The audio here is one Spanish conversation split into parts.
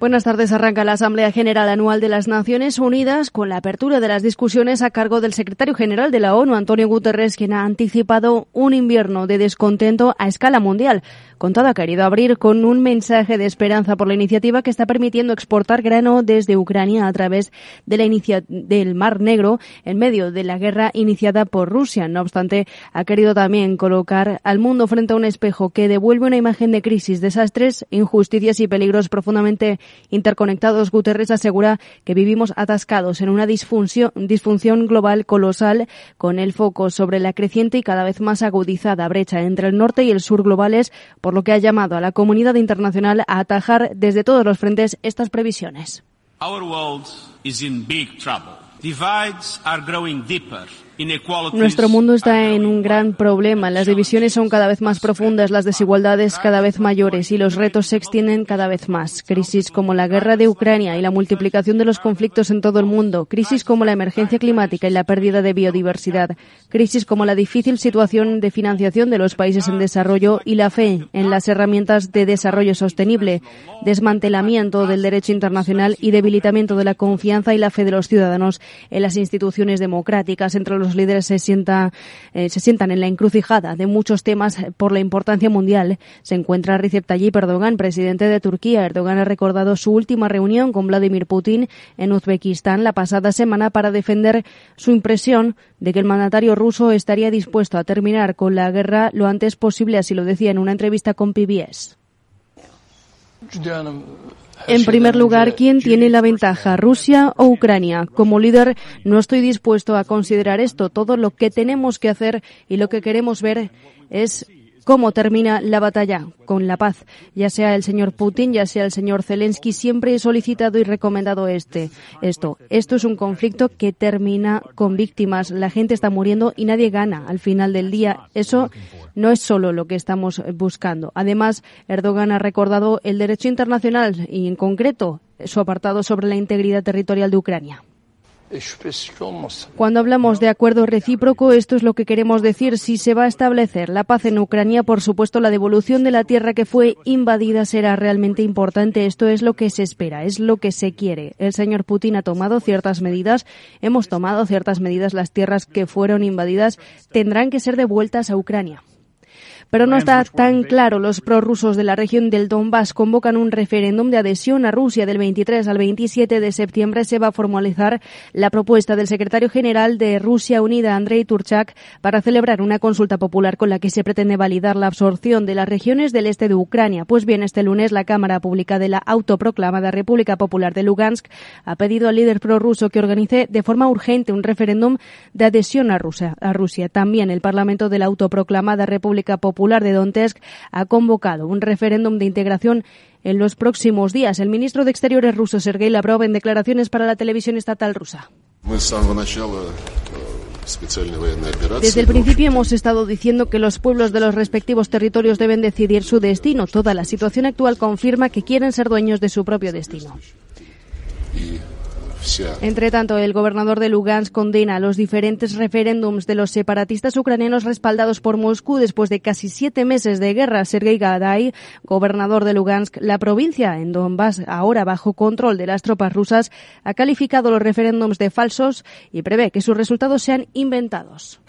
Buenas tardes. Arranca la Asamblea General Anual de las Naciones Unidas con la apertura de las discusiones a cargo del secretario general de la ONU, Antonio Guterres, quien ha anticipado un invierno de descontento a escala mundial. Con todo, ha querido abrir con un mensaje de esperanza por la iniciativa que está permitiendo exportar grano desde Ucrania a través de la inicia del Mar Negro en medio de la guerra iniciada por Rusia. No obstante, ha querido también colocar al mundo frente a un espejo que devuelve una imagen de crisis, desastres, injusticias y peligros profundamente interconectados, Guterres asegura que vivimos atascados en una disfunción, global colosal con el foco sobre la creciente y cada vez más agudizada brecha entre el norte y el sur globales, por lo que ha llamado a la comunidad internacional a atajar desde todos los frentes estas previsiones. Our world is in big trouble. Divides are growing deeper. Nuestro mundo está en un gran problema. Las divisiones son cada vez más profundas, las desigualdades cada vez mayores y los retos se extienden cada vez más. Crisis como la guerra de Ucrania y la multiplicación de los conflictos en todo el mundo, crisis como la emergencia climática y la pérdida de biodiversidad, crisis como la difícil situación de financiación de los países en desarrollo y la fe en las herramientas de desarrollo sostenible, desmantelamiento del derecho internacional y debilitamiento de la confianza y la fe de los ciudadanos en las instituciones democráticas entre los los líderes se, sienta, eh, se sientan en la encrucijada de muchos temas por la importancia mundial. Se encuentra Recep Tayyip Erdogan, presidente de Turquía. Erdogan ha recordado su última reunión con Vladimir Putin en Uzbekistán la pasada semana para defender su impresión de que el mandatario ruso estaría dispuesto a terminar con la guerra lo antes posible, así lo decía en una entrevista con PBS. En primer lugar, ¿quién tiene la ventaja, Rusia o Ucrania? Como líder, no estoy dispuesto a considerar esto. Todo lo que tenemos que hacer y lo que queremos ver es cómo termina la batalla con la paz. Ya sea el señor Putin, ya sea el señor Zelensky, siempre he solicitado y recomendado este, esto. Esto es un conflicto que termina con víctimas. La gente está muriendo y nadie gana al final del día. Eso no es solo lo que estamos buscando. Además, Erdogan ha recordado el derecho internacional y, en concreto, su apartado sobre la integridad territorial de Ucrania. Cuando hablamos de acuerdo recíproco, esto es lo que queremos decir. Si se va a establecer la paz en Ucrania, por supuesto, la devolución de la tierra que fue invadida será realmente importante. Esto es lo que se espera, es lo que se quiere. El señor Putin ha tomado ciertas medidas, hemos tomado ciertas medidas. Las tierras que fueron invadidas tendrán que ser devueltas a Ucrania. Pero no está tan claro. Los prorrusos de la región del Donbass convocan un referéndum de adhesión a Rusia del 23 al 27 de septiembre. Se va a formalizar la propuesta del secretario general de Rusia Unida, Andrei Turchak, para celebrar una consulta popular con la que se pretende validar la absorción de las regiones del este de Ucrania. Pues bien, este lunes la Cámara Pública de la autoproclamada República Popular de Lugansk ha pedido al líder prorruso que organice de forma urgente un referéndum de adhesión a Rusia. A Rusia. También el Parlamento de la autoproclamada República Popular Popular de Donetsk ha convocado un referéndum de integración en los próximos días. El ministro de Exteriores ruso, Sergei Lavrov, en declaraciones para la televisión estatal rusa. Desde el principio hemos estado diciendo que los pueblos de los respectivos territorios deben decidir su destino. Toda la situación actual confirma que quieren ser dueños de su propio destino. Entre tanto, el gobernador de Lugansk condena los diferentes referéndums de los separatistas ucranianos respaldados por Moscú después de casi siete meses de guerra. Sergei Gadai, gobernador de Lugansk, la provincia en Donbass, ahora bajo control de las tropas rusas, ha calificado los referéndums de falsos y prevé que sus resultados sean inventados.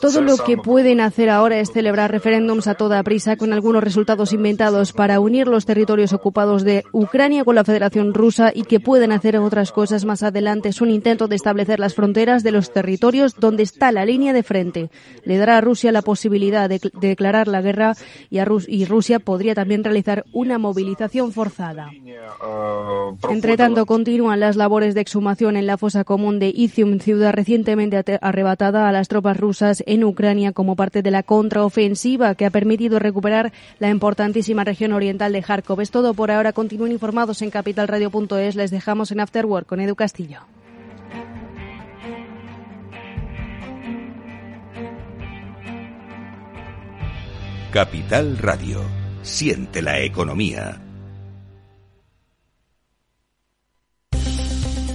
Todo lo que pueden hacer ahora es celebrar referéndums a toda prisa con algunos resultados inventados para unir los territorios ocupados de Ucrania con la Federación Rusa y que pueden hacer otras cosas más adelante. Es un intento de establecer las fronteras de los territorios donde está la línea de frente. Le dará a Rusia la posibilidad de, declarar la guerra y, a y Rusia podría también realizar una movilización forzada. Entre tanto, continúan las labores de exhumación en la fosa común de Izium, ciudad recientemente arrebatada a las tropas rusas en Ucrania como parte de la contraofensiva que ha permitido recuperar la importantísima región oriental de Kharkov. Es todo por ahora. Continúen informados en capitalradio.es les dejamos en Afterwork con Edu Castillo. Capital Radio. Siente la economía.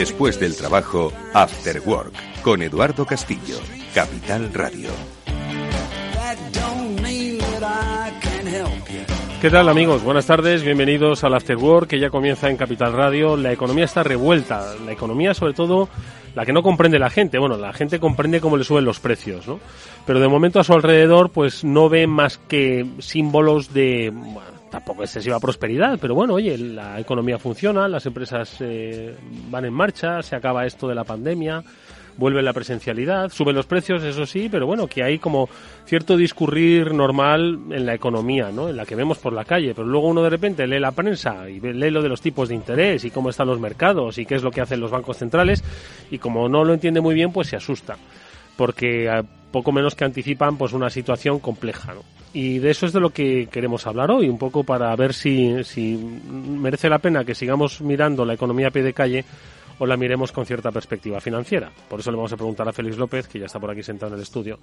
Después del trabajo, After Work, con Eduardo Castillo, Capital Radio. ¿Qué tal amigos? Buenas tardes, bienvenidos al After Work que ya comienza en Capital Radio. La economía está revuelta, la economía sobre todo la que no comprende la gente. Bueno, la gente comprende cómo le suben los precios, ¿no? Pero de momento a su alrededor pues no ve más que símbolos de, bueno, tampoco excesiva prosperidad, pero bueno, oye, la economía funciona, las empresas eh, van en marcha, se acaba esto de la pandemia, vuelve la presencialidad, suben los precios, eso sí, pero bueno, que hay como cierto discurrir normal en la economía, ¿no? En la que vemos por la calle, pero luego uno de repente lee la prensa y lee lo de los tipos de interés y cómo están los mercados y qué es lo que hacen los bancos centrales y como no lo entiende muy bien, pues se asusta, porque poco menos que anticipan pues una situación compleja, ¿no? Y de eso es de lo que queremos hablar hoy, un poco para ver si, si merece la pena que sigamos mirando la economía a pie de calle o la miremos con cierta perspectiva financiera. Por eso le vamos a preguntar a Félix López, que ya está por aquí sentado en el estudio,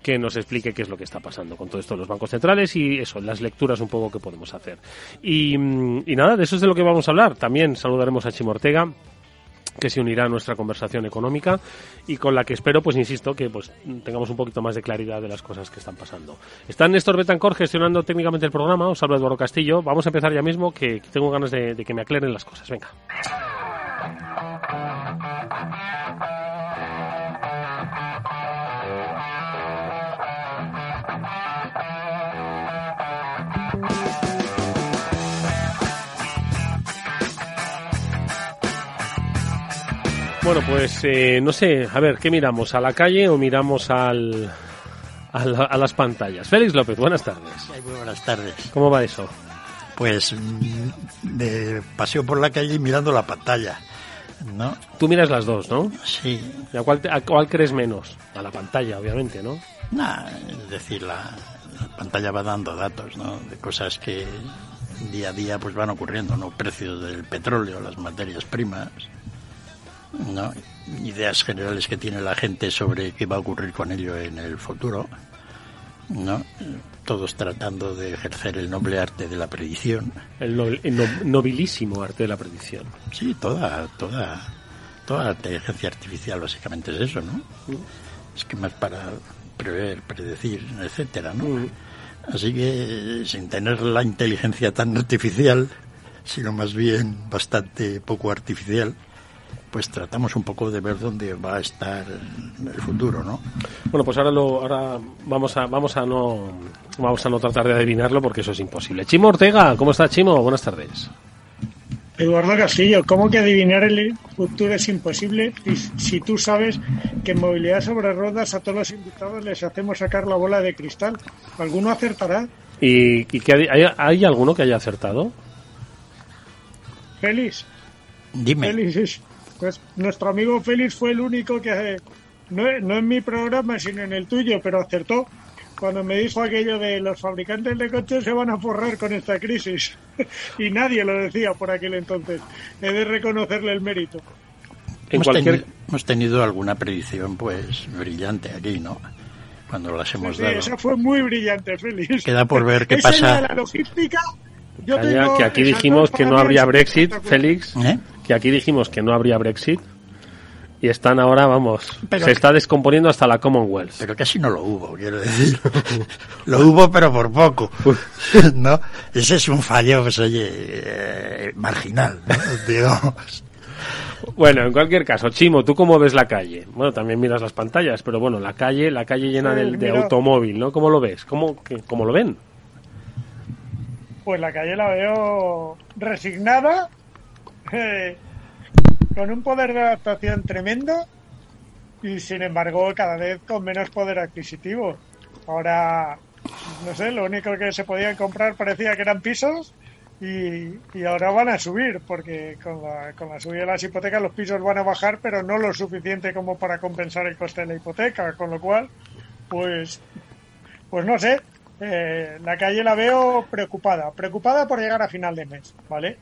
que nos explique qué es lo que está pasando con todo esto de los bancos centrales y eso, las lecturas un poco que podemos hacer. Y, y nada, de eso es de lo que vamos a hablar. También saludaremos a Chimo Ortega, que se unirá a nuestra conversación económica y con la que espero, pues insisto, que pues tengamos un poquito más de claridad de las cosas que están pasando. Está Néstor Betancor gestionando técnicamente el programa, os hablo Eduardo Castillo. Vamos a empezar ya mismo, que tengo ganas de, de que me aclaren las cosas. Venga. Bueno, pues eh, no sé, a ver, ¿qué miramos? ¿A la calle o miramos al, a, la- a las pantallas? Félix López, buenas tardes. Muy buenas tardes. ¿Cómo va eso? Pues mm, de paseo por la calle mirando la pantalla, ¿no? Tú miras las dos, ¿no? Sí. ¿Y a cuál, te- a cuál crees menos? A la pantalla, obviamente, ¿no? Nah, es decir, la, la pantalla va dando datos, ¿no? De cosas que día a día pues van ocurriendo, ¿no? Precios del petróleo, las materias primas, ¿no? Ideas generales que tiene la gente sobre qué va a ocurrir con ello en el futuro, ¿no? Todos tratando de ejercer el noble arte de la predicción. El, no- el no- nobilísimo arte de la predicción. Sí, toda, toda, toda la inteligencia artificial básicamente es eso, ¿no? Es que más para prever, predecir, etcétera, ¿no? Así que sin tener la inteligencia tan artificial, sino más bien bastante poco artificial, pues tratamos un poco de ver dónde va a estar el futuro, ¿no? Bueno, pues ahora lo, ahora vamos a, vamos a no, vamos a no tratar de adivinarlo porque eso es imposible. Chimo Ortega, ¿cómo está Chimo? Buenas tardes. Eduardo Castillo, ¿cómo que adivinar el futuro es imposible si, si tú sabes que en movilidad sobre ruedas a todos los invitados les hacemos sacar la bola de cristal? ¿Alguno acertará? ¿Y, y que hay, hay- hay alguno que haya acertado? Félix, Dime, Félix es- pues nuestro amigo Félix fue el único que, eh, no, no en mi programa, sino en el tuyo, pero acertó cuando me dijo aquello de los fabricantes de coches se van a forrar con esta crisis. y nadie lo decía por aquel entonces. He de reconocerle el mérito. Hemos, cualquier, tenido, hemos tenido alguna predicción pues brillante aquí, ¿no? Cuando las hemos Sí, dado. esa fue muy brillante, Félix. Queda por ver qué pasa. la logística. Yo Calla, tengo que aquí dijimos que no habría Brexit. Félix. ¿Eh? Que aquí dijimos que no habría Brexit. Y están ahora, vamos, Pero- se está descomponiendo hasta la Commonwealth. Pero casi no lo hubo, quiero decir. lo hubo, pero por poco. ¿No? Ese es un fallo, pues oye, eh, marginal, ¿no? digamos. Bueno, en cualquier caso, Chimo, ¿tú cómo ves la calle? Bueno, también miras las pantallas, pero bueno, la calle, la calle llena de, mira. automóvil, ¿no? ¿Cómo lo ves? ¿Cómo, que- cómo lo ven? Pues la calle la veo resignada, con un poder de adaptación tremendo y sin embargo cada vez con menos poder adquisitivo. Ahora, no sé, lo único que se podían comprar parecía que eran pisos y, y ahora van a subir porque con la, con la subida de las hipotecas los pisos van a bajar pero no lo suficiente como para compensar el coste de la hipoteca, con lo cual, pues, pues no sé, eh, la calle la veo preocupada, preocupada por llegar a final de mes, ¿vale?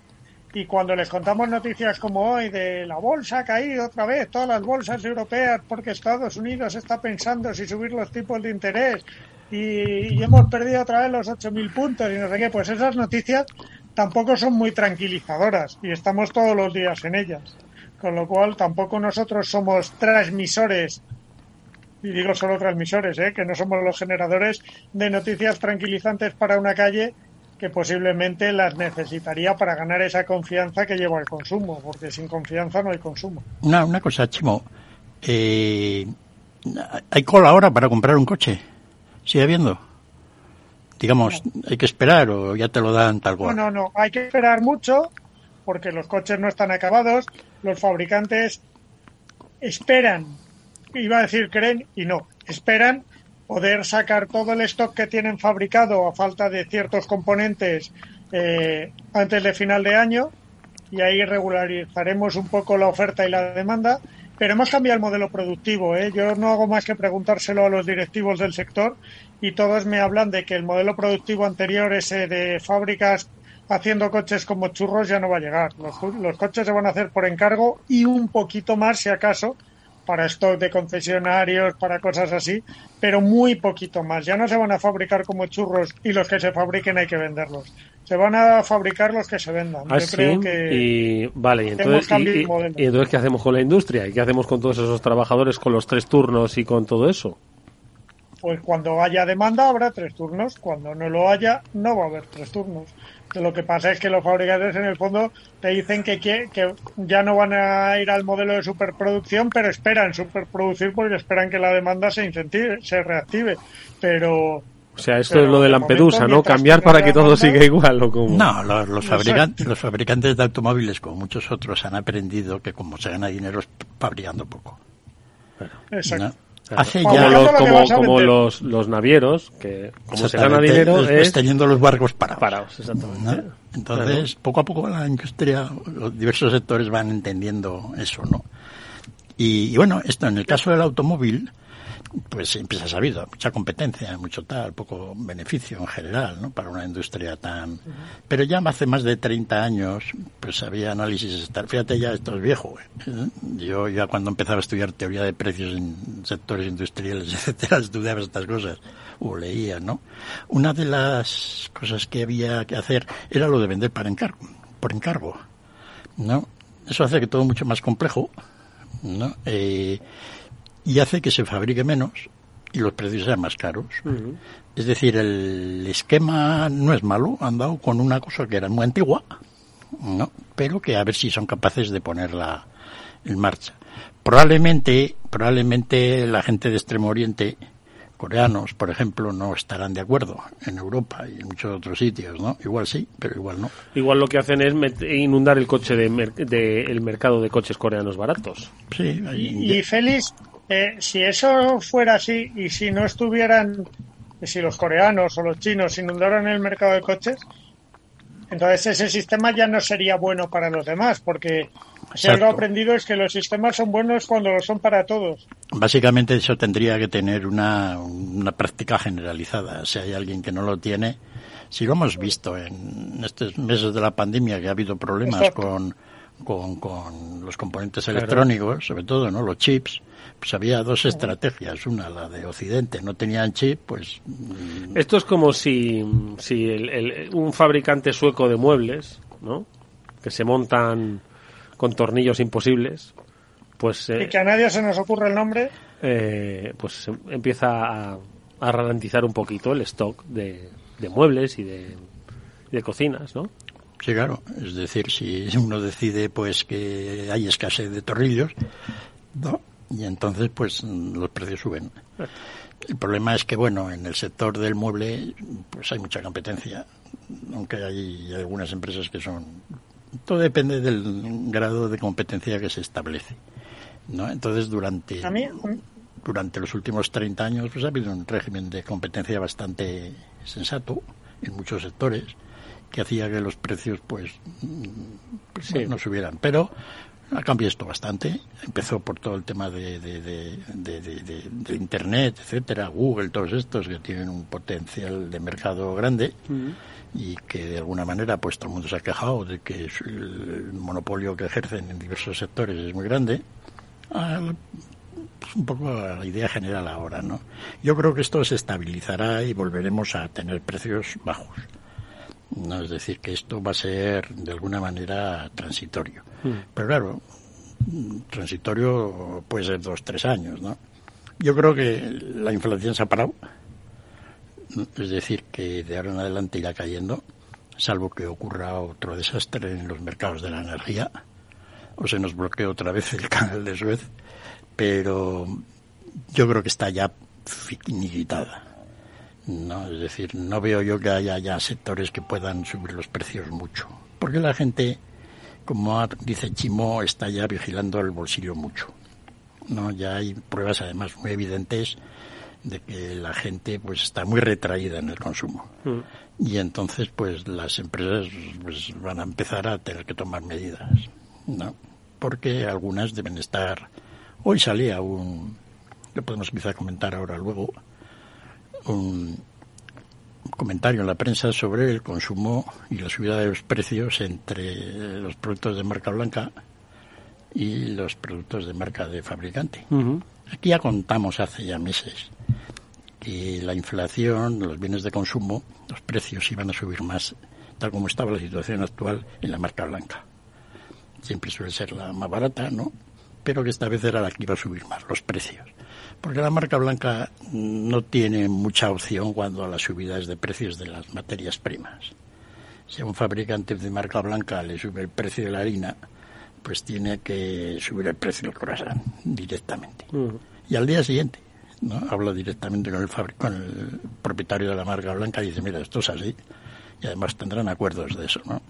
Y cuando les contamos noticias como hoy de la bolsa ha caído otra vez, todas las bolsas europeas, porque Estados Unidos está pensando si subir los tipos de interés y, hemos perdido otra vez los 8.000 puntos y no sé qué, pues esas noticias tampoco son muy tranquilizadoras y estamos todos los días en ellas. Con lo cual tampoco nosotros somos transmisores, y digo solo transmisores, ¿eh? que no somos los generadores de noticias tranquilizantes para una calle que posiblemente las necesitaría para ganar esa confianza que lleva el consumo, porque sin confianza no hay consumo. Una, una cosa, Chimo. Eh, ¿Hay cola ahora para comprar un coche? ¿Sigue habiendo? Digamos, ¿hay que esperar o ya te lo dan tal cual? No, no, no. Hay que esperar mucho porque los coches no están acabados. Los fabricantes esperan, iba a decir creen y no, esperan poder sacar todo el stock que tienen fabricado a falta de ciertos componentes eh, antes de final de año y ahí regularizaremos un poco la oferta y la demanda. Pero hemos cambiado el modelo productivo. ¿eh? Yo no hago más que preguntárselo a los directivos del sector y todos me hablan de que el modelo productivo anterior, ese de fábricas haciendo coches como churros, ya no va a llegar. Los, los coches se van a hacer por encargo y un poquito más, si acaso, para stock de concesionarios, para cosas así, pero muy poquito más. Ya no se van a fabricar como churros y los que se fabriquen hay que venderlos. Se van a fabricar los que se vendan. Ah, Yo sí, creo que y vale, y entonces, y- y entonces ¿qué hacemos con la industria? ¿Y qué hacemos con todos esos trabajadores, con los tres turnos y con todo eso? pues cuando haya demanda habrá tres turnos, cuando no lo haya no va a haber tres turnos. Lo que pasa es que los fabricantes en el fondo te dicen que, que ya no van a ir al modelo de superproducción, pero esperan superproducir porque esperan que la demanda se incentive, se reactive. Pero O sea, esto Pero es lo de Lampedusa, ¿no? Cambiar para que todo siga igual, ¿o cómo? No, los, fabricantes, los fabricantes de automóviles, como muchos otros, han aprendido que como se gana dinero es fabricando poco. exacto. ¿no? Hace como ya los, como, los, los navieros, que como se gana dinero es teniendo los barcos parados. parados, ¿no? exactamente. Entonces, poco a poco la industria, los diversos sectores van entendiendo eso, ¿no? Y, y bueno, esto en el caso del automóvil, pues siempre se ha sabido, mucha competencia, mucho tal, poco beneficio en general, ¿no? Para una industria tan... Pero ya hace más de 30 años, pues había análisis, estar- fíjate ya, esto es viejo, ¿eh? Yo ya cuando empezaba a estudiar teoría de precios en sectores industriales, etcétera, estudiaba estas cosas, o leía, ¿no? Una de las cosas que había que hacer era lo de vender para encargo, por encargo, ¿no? Eso hace que todo mucho más complejo, ¿no? Eh, y hace que se fabrique menos y los precios sean más caros. Es decir, el esquema no es malo, han dado con una cosa que era muy antigua, ¿no? Pero que a ver si son capaces de ponerla en marcha. Probablemente, probablemente la gente de Extremo Oriente, coreanos, por ejemplo, no estarán de acuerdo en Europa y en muchos otros sitios, ¿no? Igual sí, pero igual no. Igual lo que hacen es met- inundar el coche de, mer- de- el mercado de coches coreanos baratos. Sí, ahí- Y Félix, eh, si eso fuera así y si no estuvieran, si los coreanos o los chinos inundaran el mercado de coches, entonces ese sistema ya no sería bueno para los demás, porque si algo aprendido es que los sistemas son buenos cuando lo son para todos. Básicamente eso tendría que tener una, una práctica generalizada. Si hay alguien que no lo tiene, si lo hemos visto en estos meses de la pandemia que ha habido problemas con, con los componentes electrónicos, sobre todo, ¿no? Los chips, pues había dos estrategias. Una, la de Occidente, no tenían chip, pues Esto es como si, si el- el- un fabricante sueco de muebles, ¿no? Que se montan con tornillos imposibles, pues, eh, Y que a nadie se nos ocurre el nombre. eh, pues em- empieza a, a ralentizar un poquito el stock de, de muebles y de, y de cocinas, ¿no? Sí, claro. Es decir, si uno decide pues que hay escasez de tornillos, ¿no? Y entonces pues los precios suben. El problema es que, bueno, en el sector del mueble pues hay mucha competencia, aunque hay algunas empresas que son... Todo depende del grado de competencia que se establece. ¿no? Entonces, durante, durante los últimos 30 años pues ha habido un régimen de competencia bastante sensato en muchos sectores que hacía que los precios pues, Sí. no subieran. Pero ha cambiado esto bastante. Empezó por todo el tema de, Internet, etcétera, Google, todos estos que tienen un potencial de mercado grande y que de alguna manera pues todo el mundo se ha quejado de que el monopolio que ejercen en diversos sectores es muy grande. Ah, pues un poco la idea general ahora, ¿no? Yo creo que esto se estabilizará y volveremos a tener precios bajos. No es decir, que esto va a ser de alguna manera transitorio. Pero claro, mm, transitorio puede ser dos, tres años, ¿no? Yo creo que la inflación se ha parado. Es decir, que de ahora en adelante irá cayendo, salvo que ocurra otro desastre en los mercados de la energía o se nos bloquee otra vez el canal de Suez. Pero yo creo que está ya finiquitada. No, es decir, no veo yo que haya ya sectores que puedan subir los precios mucho. Porque la gente, como dice Chimo, está ya vigilando el bolsillo mucho. No, ya hay pruebas además muy evidentes de que la gente pues está muy retraída en el consumo. Y entonces pues las empresas pues van a empezar a tener que tomar medidas, ¿no? Porque algunas deben estar hoy salía un lo podemos quizá comentar ahora luego un comentario en la prensa sobre el consumo y la subida de los precios entre los productos de marca blanca y los productos de marca de fabricante. Aquí ya contamos hace ya meses que la inflación, los bienes de consumo, los precios iban a subir más, tal como estaba la situación actual en la marca blanca. Siempre suele ser la más barata, ¿no? Pero que esta vez era la que iba a subir más, los precios. Porque la marca blanca no tiene mucha opción cuando a las subidas de precios de las materias primas. Si a un fabricante de marca blanca le sube el precio de la harina, pues tiene que subir el precio del croissant directamente. Y al día siguiente, ¿no? Habla directamente con el, con el propietario de la marca blanca y dice, mira, esto es así. Y además tendrán acuerdos de eso, ¿no?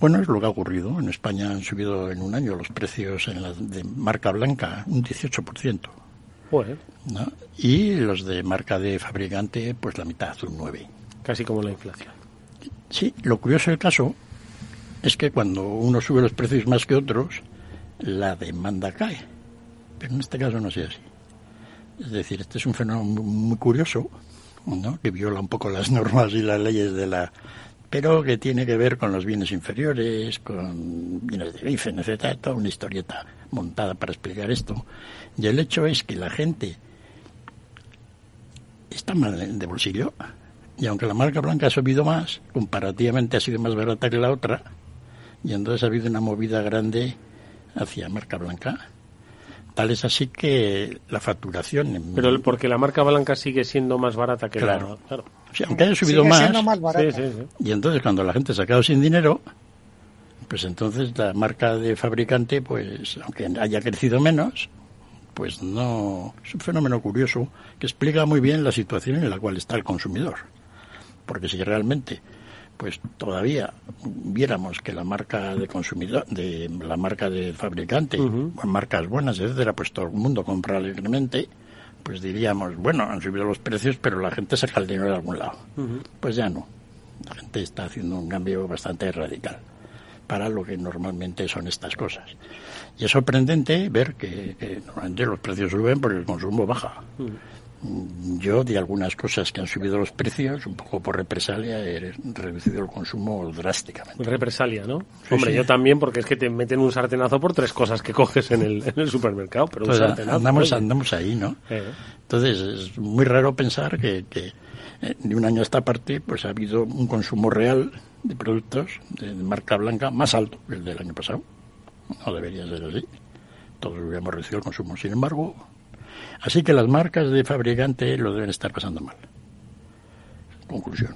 Bueno, es lo que ha ocurrido. En España han subido en un año los precios en la de marca blanca un 18%. Y los de marca de fabricante, pues la mitad, un 9%. casi como la inflación. Sí, lo curioso del caso es que cuando uno sube los precios más que otros, la demanda cae. Pero en este caso no es así. Es decir, este es un fenómeno muy, muy curioso, ¿no? que viola un poco las normas y las leyes de la... pero que tiene que ver con los bienes inferiores, con bienes de origen, etcétera, toda una historieta montada para explicar esto. Y el hecho es que la gente está mal de bolsillo, y aunque la marca blanca ha subido más, comparativamente ha sido más barata que la otra, y entonces ha habido una movida grande hacia marca blanca. Tal es así que la facturación... en- Pero porque la marca blanca sigue siendo más barata que Claro. la... Claro. O sea, aunque haya subido más, siendo más barata. Sí, sí, sí. y entonces cuando la gente se ha quedado sin dinero, pues entonces la marca de fabricante, pues aunque haya crecido menos, pues no... Es un fenómeno curioso que explica muy bien la situación en la cual está el consumidor. Porque si realmente pues todavía viéramos que la marca de consumidor, de la marca de fabricante, con marcas buenas, etcétera, pues todo el mundo compra alegremente, pues diríamos, bueno, han subido los precios, pero la gente saca el dinero de algún lado. Pues ya no. La gente está haciendo un cambio bastante radical para lo que normalmente son estas cosas. Y es sorprendente ver que, que normalmente los precios suben porque el consumo baja. Yo, de algunas cosas que han subido los precios, un poco por represalia, he reducido el consumo drásticamente. Represalia, ¿no? Hombre, sí. yo también, porque es que te meten un sartenazo por tres cosas que coges en el, en el supermercado, pero un Entonces, sartenazo... andamos, oye. andamos ahí, ¿no? Eh, Entonces, es muy raro pensar que, que eh, de un año a esta parte pues ha habido un consumo real de productos de marca blanca más alto que el del año pasado. No debería ser así. Todos hubiéramos reducido el consumo. Sin embargo, así que las marcas de fabricante lo deben estar pasando mal. Conclusión.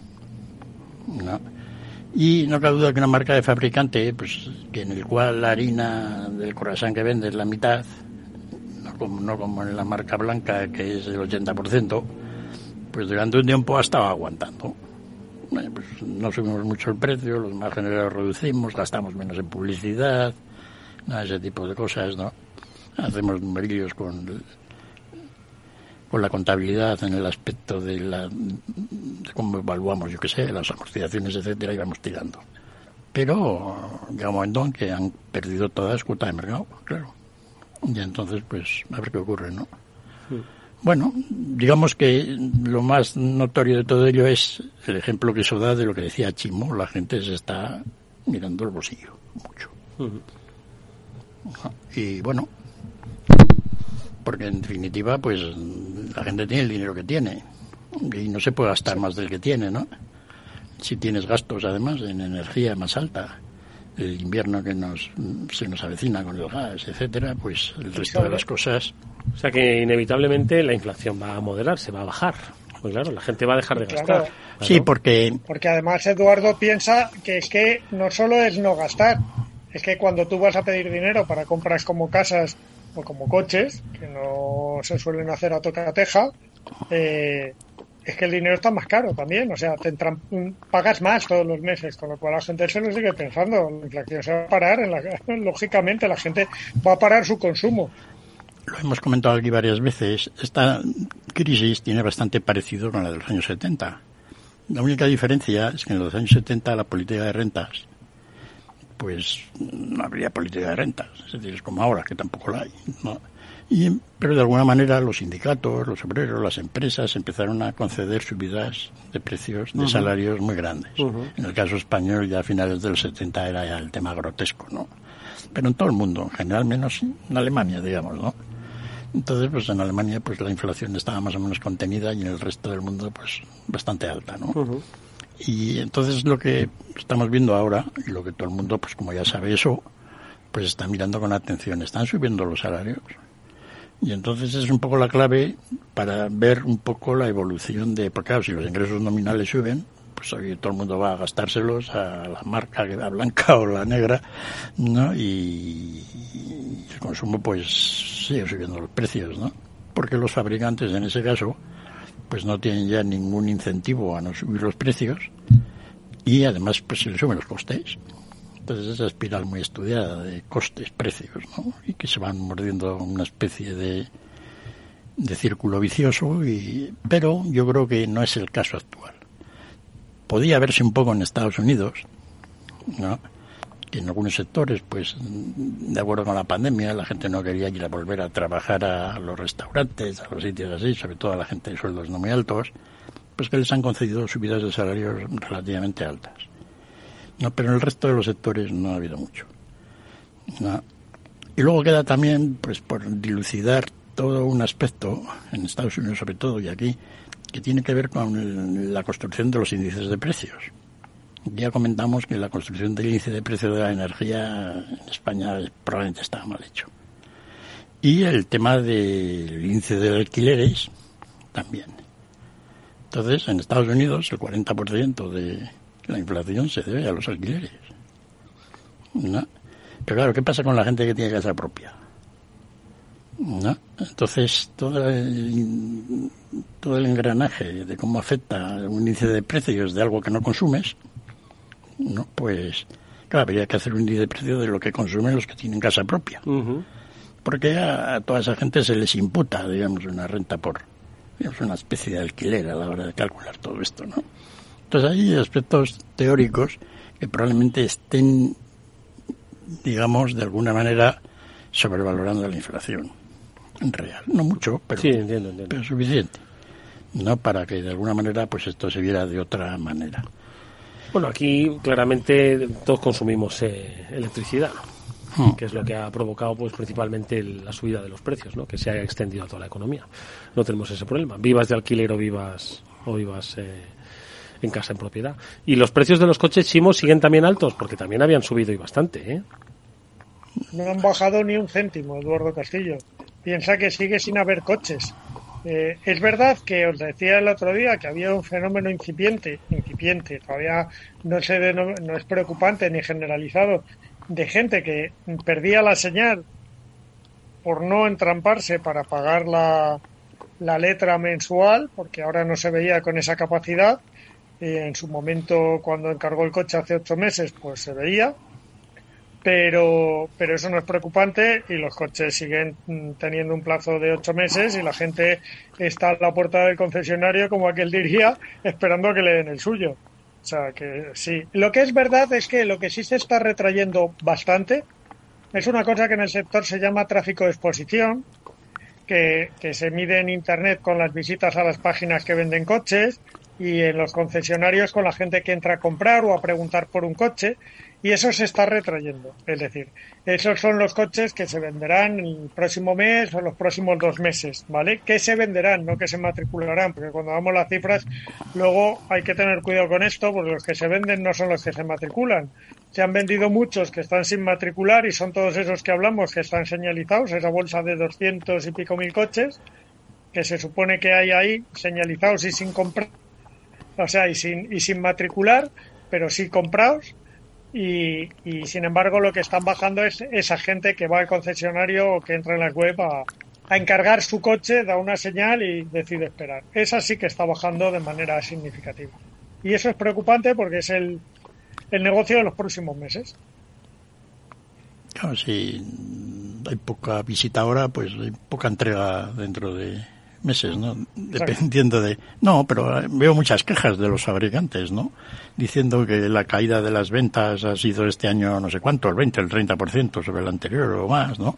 Y no cabe duda que una marca de fabricante, pues que en el cual la harina del corazón que vende es la mitad, no como, no como en la marca blanca, que es el 80%, pues durante un tiempo ha estado aguantando. Pues no subimos mucho el precio, los márgenes los reducimos, gastamos menos en publicidad, ¿no? ese tipo de cosas, ¿no? hacemos numerillos con con la contabilidad en el aspecto de, la, de cómo evaluamos, yo qué sé, las amortizaciones, etcétera, y vamos tirando. Pero llega un momento en que han perdido toda la cuota de mercado, claro. Y entonces, pues, a ver qué ocurre, ¿no? Bueno, digamos que lo más notorio de todo ello es el ejemplo que eso da de lo que decía Chimo, la gente se está mirando el bolsillo mucho. Y bueno, porque en definitiva, pues la gente tiene el dinero que tiene y no se puede gastar más del que tiene, ¿no? Si tienes gastos además en energía más alta, el invierno que nos se nos avecina con el gas, etcétera, pues el resto de las cosas. O sea que inevitablemente la inflación va a moderarse, va a bajar. Pues claro, la gente va a dejar de gastar. Sí, porque porque además Eduardo piensa que es que no solo es no gastar, es que cuando tú vas a pedir dinero para compras como casas o como coches, que no se suelen hacer a tocateja, eh, es que el dinero está más caro también, o sea, te entran, pagas más todos los meses, con lo cual la gente se lo sigue pensando, la inflación se va a parar, en la, lógicamente la gente va a parar su consumo. Lo hemos comentado aquí varias veces, esta crisis tiene bastante parecido con la de los años 70. La única diferencia es que en los años 70 la política de rentas pues no habría política de rentas, es decir, es como ahora, que tampoco la hay. Y, pero de alguna manera los sindicatos, los obreros, las empresas empezaron a conceder subidas de precios, de salarios muy grandes. En el caso español ya a finales del 70 era ya el tema grotesco, ¿no? Pero en todo el mundo, en general menos en Alemania, digamos, ¿no? Entonces, pues en Alemania pues la inflación estaba más o menos contenida y en el resto del mundo pues bastante alta, ¿no? Y entonces lo que estamos viendo ahora, y lo que todo el mundo, pues como ya sabe eso, pues está mirando con atención, están subiendo los salarios. Y entonces es un poco la clave para ver un poco la evolución de, porque claro, si los ingresos nominales suben, pues hoy todo el mundo va a gastárselos a la marca, la blanca o la negra, ¿no? Y el consumo pues sigue subiendo los precios, ¿no? Porque los fabricantes en ese caso, pues no tienen ya ningún incentivo a no subir los precios y además pues se les suben los costes. Entonces esa espiral muy estudiada de costes, precios, ¿no? Y que se van mordiendo una especie de, de círculo vicioso, y, pero yo creo que no es el caso actual. Podía verse un poco en Estados Unidos, ¿no? Que en algunos sectores, pues, de acuerdo con la pandemia, la gente no quería ir a volver a trabajar a los restaurantes, a los sitios así, sobre todo a la gente de sueldos no muy altos, pues que les han concedido subidas de salarios relativamente altas. No, pero en el resto de los sectores no ha habido mucho. Y luego queda también, pues, por dilucidar todo un aspecto, en Estados Unidos sobre todo y aquí, que tiene que ver con la construcción de los índices de precios ya comentamos que la construcción del índice de precio de la energía en España probablemente estaba mal hecho. Y el tema del índice de alquileres también. Entonces, en Estados Unidos el 40% de la inflación se debe a los alquileres. ¿No? Pero claro, ¿qué pasa con la gente que tiene casa propia? ¿No? Entonces, todo el, todo el engranaje de cómo afecta un índice de precios de algo que no consumes, no, pues claro, habría que hacer un índice de precio de lo que consumen los que tienen casa propia. Porque a, toda esa gente se les imputa, digamos, una renta por, digamos, una especie de alquiler a la hora de calcular todo esto, ¿no? Entonces hay aspectos teóricos que probablemente estén, digamos, de alguna manera sobrevalorando la inflación en real. No mucho, pero, pero suficiente. ¿no? Para que de alguna manera pues esto se viera de otra manera. Bueno, aquí claramente todos consumimos eh, electricidad, hmm. que es lo que ha provocado pues principalmente la subida de los precios, ¿no? que se haya extendido a toda la economía. No tenemos ese problema. Vivas de alquiler o vivas, o vivas eh, en casa en propiedad. Y los precios de los coches chimos siguen también altos, porque también habían subido y bastante. ¿eh? No han bajado ni un céntimo, Eduardo Castillo. Piensa que sigue sin haber coches. Eh, es verdad que os decía el otro día que había un fenómeno incipiente, incipiente, todavía no, se no es preocupante ni generalizado, de gente que perdía la señal por no entramparse para pagar la, la letra mensual, porque ahora no se veía con esa capacidad. en su momento, cuando encargó el coche hace ocho meses, pues se veía. Pero, pero eso no es preocupante y los coches siguen mm, teniendo un plazo de ocho meses y la gente está a la puerta del concesionario, como aquel diría, esperando a que le den el suyo. O sea que sí. Lo que es verdad es que lo que sí se está retrayendo bastante es una cosa que en el sector se llama tráfico de exposición, que, que se mide en Internet con las visitas a las páginas que venden coches y en los concesionarios con la gente que entra a comprar o a preguntar por un coche y eso se está retrayendo. Es decir, esos son los coches que se venderán el próximo mes o los próximos dos meses, ¿vale? Que se venderán, no que se matricularán, porque cuando damos las cifras, luego hay que tener cuidado con esto, porque los que se venden no son los que se matriculan. Se han vendido muchos que están sin matricular y son todos esos que hablamos que están señalizados, esa bolsa de 200 y pico mil coches, que se supone que hay ahí señalizados y sin comprar, o sea, y sin, y sin matricular, pero sí comprados y, y, sin embargo lo que están bajando es esa gente que va al concesionario o que entra en la web a, a, encargar su coche, da una señal y decide esperar. Esa sí que está bajando de manera significativa. Y eso es preocupante porque es el, el negocio de los próximos meses. Claro, si hay poca visita ahora, pues hay poca entrega dentro de meses, ¿no? Dependiendo de... No, pero veo muchas quejas de los fabricantes, ¿no? Diciendo que la caída de las ventas ha sido este año no sé cuánto, el 20, el 30% sobre el anterior o más, ¿no?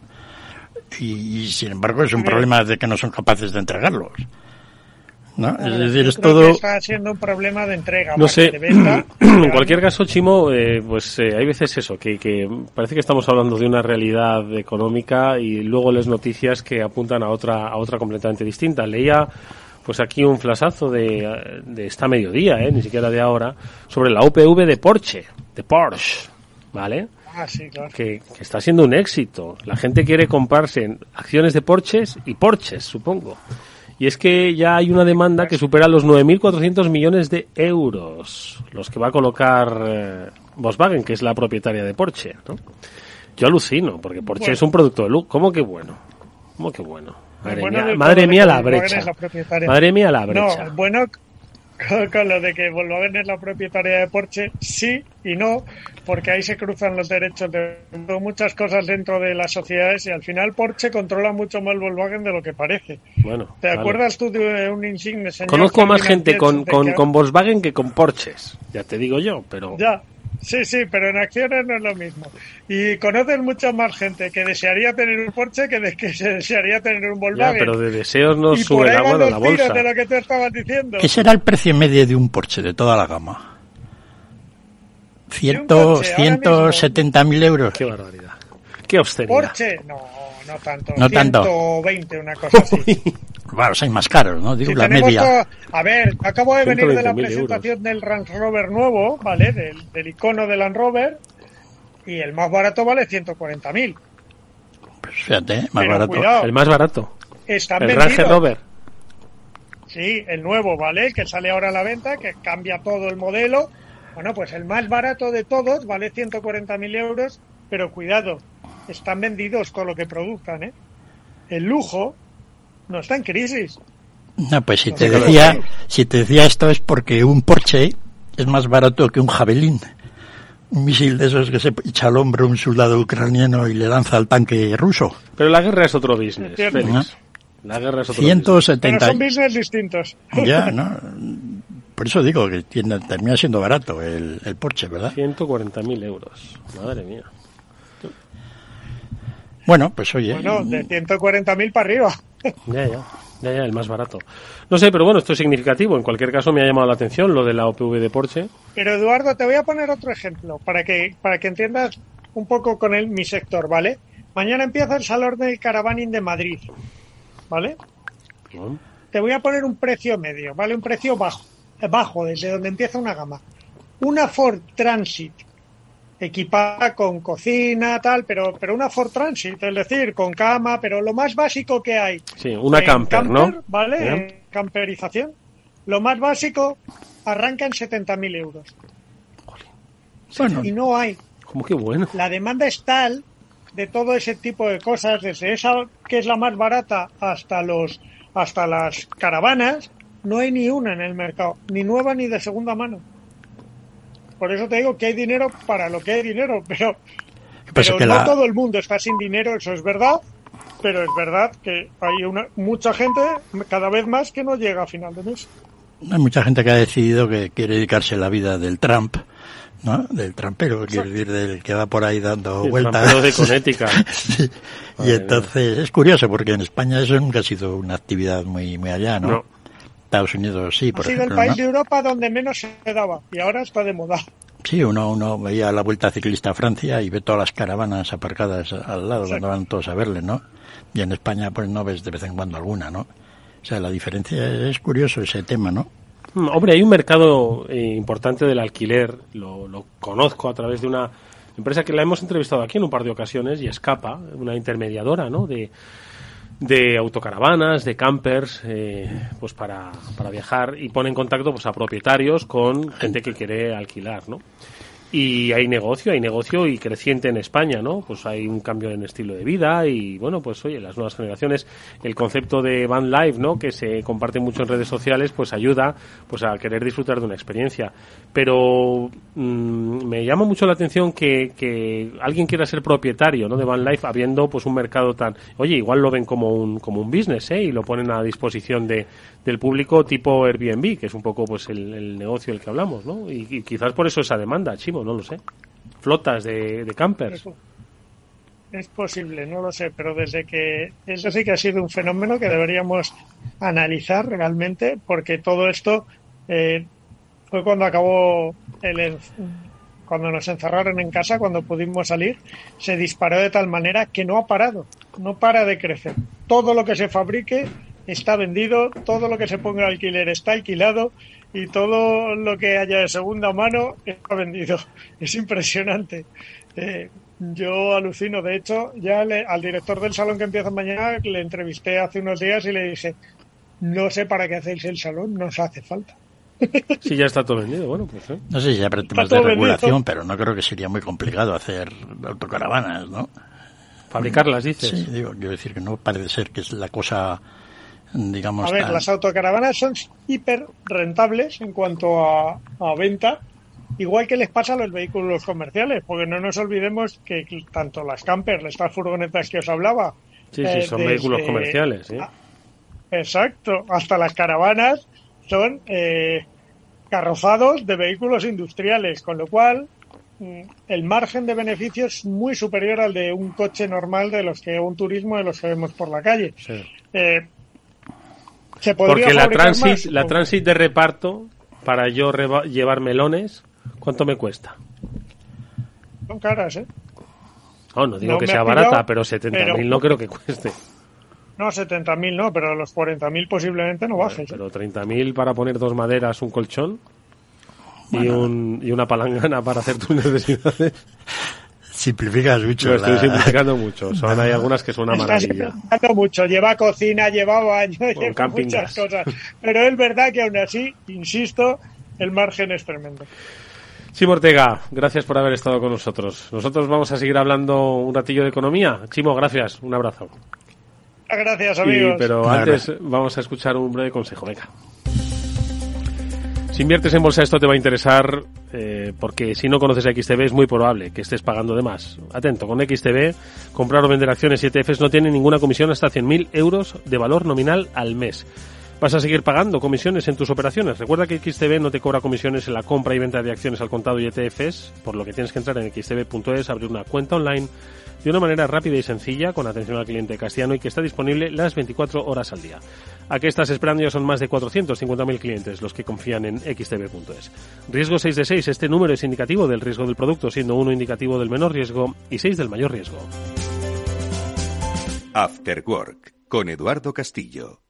Y, y sin embargo es un problema de que no son capaces de entregarlos. ¿No? Es decir, es todo. está siendo un problema de entrega. No sé. Venta, en cualquier caso, Chimo, eh, pues eh, hay veces eso, que, que, parece que estamos hablando de una realidad económica y luego les noticias que apuntan a otra, a otra completamente distinta. Leía pues aquí un flasazo de, de esta mediodía, eh, ni siquiera de ahora, sobre la UPV de Porsche, de Porsche, ¿vale? Ah, sí, claro. Que, que, está siendo un éxito. La gente quiere comprarse acciones de Porsches y Porsches, supongo. Y es que ya hay una demanda que supera los 9.400 millones de euros, los que va a colocar eh, Volkswagen, que es la propietaria de Porsche. ¿no? Yo alucino, porque Porsche bueno. es un producto de luz. ¿Cómo que bueno? ¿Cómo que bueno? Madre bueno mía, madre mía la brecha. La madre mía la brecha. No, bueno, con, con, lo de que Volkswagen es la propietaria de Porsche, sí y no, porque ahí se cruzan los derechos de muchas cosas dentro de las sociedades y al final Porsche controla mucho más Volkswagen de lo que parece. Bueno, ¿Te vale. acuerdas tú de un insigne señor? Conozco a más gente con, con, con, Volkswagen que con Porsches, ya te digo yo, pero... Ya, Sí, sí, pero en acciones no es lo mismo. Y conoces mucha más gente que desearía tener un Porsche que, de, que se desearía tener un Volkswagen. Ya, pero de deseos no y sube el agua de la bolsa. De lo que tú estabas diciendo. ¿Qué será el precio medio de un Porsche de toda la gama? Ciento, 170 mil euros. Qué barbaridad. Qué austeridad. Porsche, no, no tanto. No 120, tanto. una cosa así. Claro, hay más caros, ¿no? Digo, si la media. To... A ver, acabo de venir de la presentación euros. del Range Rover nuevo, ¿vale? Del, del, icono del Land Rover. Y el más barato vale 140.000. Pues fíjate, más Pero barato. Cuidado, el más barato. Están el vendidos. Range Rover. Sí, el nuevo, ¿vale? Que sale ahora a la venta, que cambia todo el modelo. Bueno, pues el más barato de todos vale 140.000 euros, pero cuidado, están vendidos con lo que produzcan, ¿eh? El lujo no está en crisis. No, pues si te decía, si te decía esto es porque un Porsche es más barato que un javelín. Un misil de esos que se echa al hombro un soldado ucraniano y le lanza al tanque ruso. Pero la guerra es otro business, Félix. ¿No? La guerra es otro 170. Pero son business distintos. Ya, ¿no? Por eso digo que tiene, termina siendo barato el, el Porsche, ¿verdad? 140.000 euros. Madre mía. Bueno, pues oye. Bueno, de 140.000 para arriba. Ya, ya. Ya, ya, el más barato. No sé, pero bueno, esto es significativo. En cualquier caso, me ha llamado la atención lo de la OPV de Porsche. Pero Eduardo, te voy a poner otro ejemplo para que, para que entiendas un poco con el, mi sector, ¿vale? Mañana empieza el Salón del Caravaning de Madrid, ¿vale? ¿No? Te voy a poner un precio medio, ¿vale? Un precio bajo, bajo, desde donde empieza una gama. Una Ford Transit equipada con cocina, tal, pero, pero una Ford Transit, es decir, con cama, pero lo más básico que hay. Sí, una camper, camper, ¿no? ¿Vale? En camperización. Lo más básico arranca en 70.000 euros. Bueno, y no hay. ¿Cómo que bueno? La demanda es tal de todo ese tipo de cosas, desde esa que es la más barata hasta los hasta las caravanas, no hay ni una en el mercado, ni nueva ni de segunda mano. Por eso te digo que hay dinero para lo que hay dinero, pero Pero no todo el mundo está sin dinero, eso es verdad, pero es verdad que hay una, mucha gente, cada vez más, que no llega a final de mes. Hay mucha gente que ha decidido que quiere dedicarse a la vida del Trump, ¿no? Del trampero, quiero decir, del que va por ahí dando vueltas. de Conética. Y entonces es curioso porque en España eso nunca ha sido una actividad muy, muy allá, ¿no? Estados Unidos sí, por ha sido el país de Europa donde menos se daba y ahora está de moda. Sí, uno, uno veía la vuelta ciclista a Francia y ve todas las caravanas aparcadas al lado cuando van todos a verle, ¿no? Y en España pues no ves de vez en cuando alguna, ¿no? O sea, la diferencia es curioso ese tema, ¿no? Mm, hombre, hay un mercado eh, importante del alquiler, lo, lo, conozco a través de una empresa que la hemos entrevistado aquí en un par de ocasiones y escapa, una intermediadora, ¿no? De, de autocaravanas, de campers, eh, pues para, para viajar y pone en contacto pues a propietarios con gente que quiere alquilar, ¿no? Y hay negocio, hay negocio y creciente en España, ¿no? Pues hay un cambio en estilo de vida y bueno, pues oye, las nuevas generaciones, el concepto de van life, ¿no? Que se comparte mucho en redes sociales, pues ayuda, pues a querer disfrutar de una experiencia. Pero mm, me llama mucho la atención que, que alguien quiera ser propietario, ¿no? De van life, habiendo pues un mercado tan, oye, igual lo ven como un como un business, ¿eh? Y lo ponen a disposición de del público tipo Airbnb, que es un poco pues el, negocio del que hablamos, ¿no? Y, quizás por eso esa demanda, Chimo, no lo sé. Flotas de, de campers. Es posible, no lo sé, pero desde que eso sí que ha sido un fenómeno que deberíamos analizar realmente, porque todo esto eh, fue cuando acabó el cuando nos encerraron en casa, cuando pudimos salir, se disparó de tal manera que no ha parado, no para de crecer. Todo lo que se fabrique está vendido, todo lo que se ponga alquiler está alquilado y todo lo que haya de segunda mano está vendido. Es impresionante. Eh, yo alucino, de hecho, ya al director del salón que empieza mañana le entrevisté hace unos días y le dije, no sé para qué hacéis el salón, nos hace falta. Sí, ya está todo vendido, bueno, pues ¿eh? No sé si habrá temas de regulación, pero no creo que sería muy complicado hacer autocaravanas, ¿no? Fabricarlas, dices. Sí, digo, quiero decir que no parece ser que es la cosa digamos. A ver, las autocaravanas son hiper rentables en cuanto a, venta, igual que les pasa a los vehículos comerciales, porque no nos olvidemos que tanto las campers, estas furgonetas que os hablaba. Sí, sí, son eh, vehículos comerciales. Exacto, hasta las caravanas son eh, carrozados de vehículos industriales, con lo cual mm, el margen de beneficio es muy superior al de un coche normal de los que un turismo de los que vemos por la calle. Sí. Eh, porque la transit, la transit de reparto para yo llevar melones, ¿cuánto me cuesta? Son caras, ¿eh? No, no digo que sea barata, pero 70.000 no creo que cueste. No, 70.000 no, pero los 40.000 posiblemente no bajes. Pero 30.000 para poner dos maderas, un colchón y, un, y una palangana para hacer tus necesidades. Simplificas mucho. Lo estoy simplificando mucho. Son, hay algunas que son una maravilla. Simplificando mucho. Lleva cocina, lleva baño, lleva muchas cosas. Pero es verdad que aún así, insisto, el margen es tremendo. Chimo Ortega, gracias por haber estado con nosotros. Nosotros vamos a seguir hablando un ratillo de economía. Chimo, gracias. Un abrazo. Gracias, amigos. pero antes vamos a escuchar un breve consejo. Venga. Si inviertes en bolsa esto te va a interesar eh, porque si no conoces a XTB es muy probable que estés pagando de más. Atento, con XTB comprar o vender acciones y ETFs no tiene ninguna comisión hasta 100.000 euros de valor nominal al mes. ¿Vas a seguir pagando comisiones en tus operaciones? Recuerda que XTB no te cobra comisiones en la compra y venta de acciones al contado y ETFs, por lo que tienes que entrar en xtb.es, abrir una cuenta online de una manera rápida y sencilla, con atención al cliente castellano y que está disponible las 24 horas al día. ¿A qué estás esperando? Ya son más de 450.000 clientes los que confían en xtb.es. Riesgo 6 de 6. Este número es indicativo del riesgo del producto, siendo uno indicativo del menor riesgo y 6 del mayor riesgo. After Work, con Eduardo Castillo.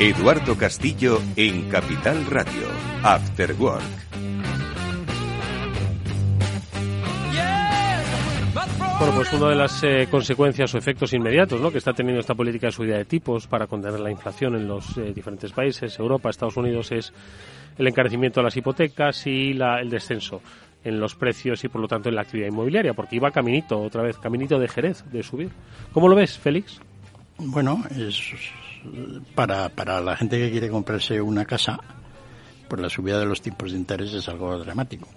Eduardo Castillo en Capital Radio, After Work. Bueno, pues una de las eh, consecuencias o efectos inmediatos ¿no? que está teniendo esta política de subida de tipos para contener la inflación en los eh, diferentes países, Europa, Estados Unidos, es el encarecimiento de las hipotecas y la, el descenso en los precios y por lo tanto en la actividad inmobiliaria, porque iba caminito, otra vez, caminito de Jerez, de subir. ¿Cómo lo ves, Félix? Bueno, es para, para la gente que quiere comprarse una casa, pues la subida de los tipos de interés es algo dramático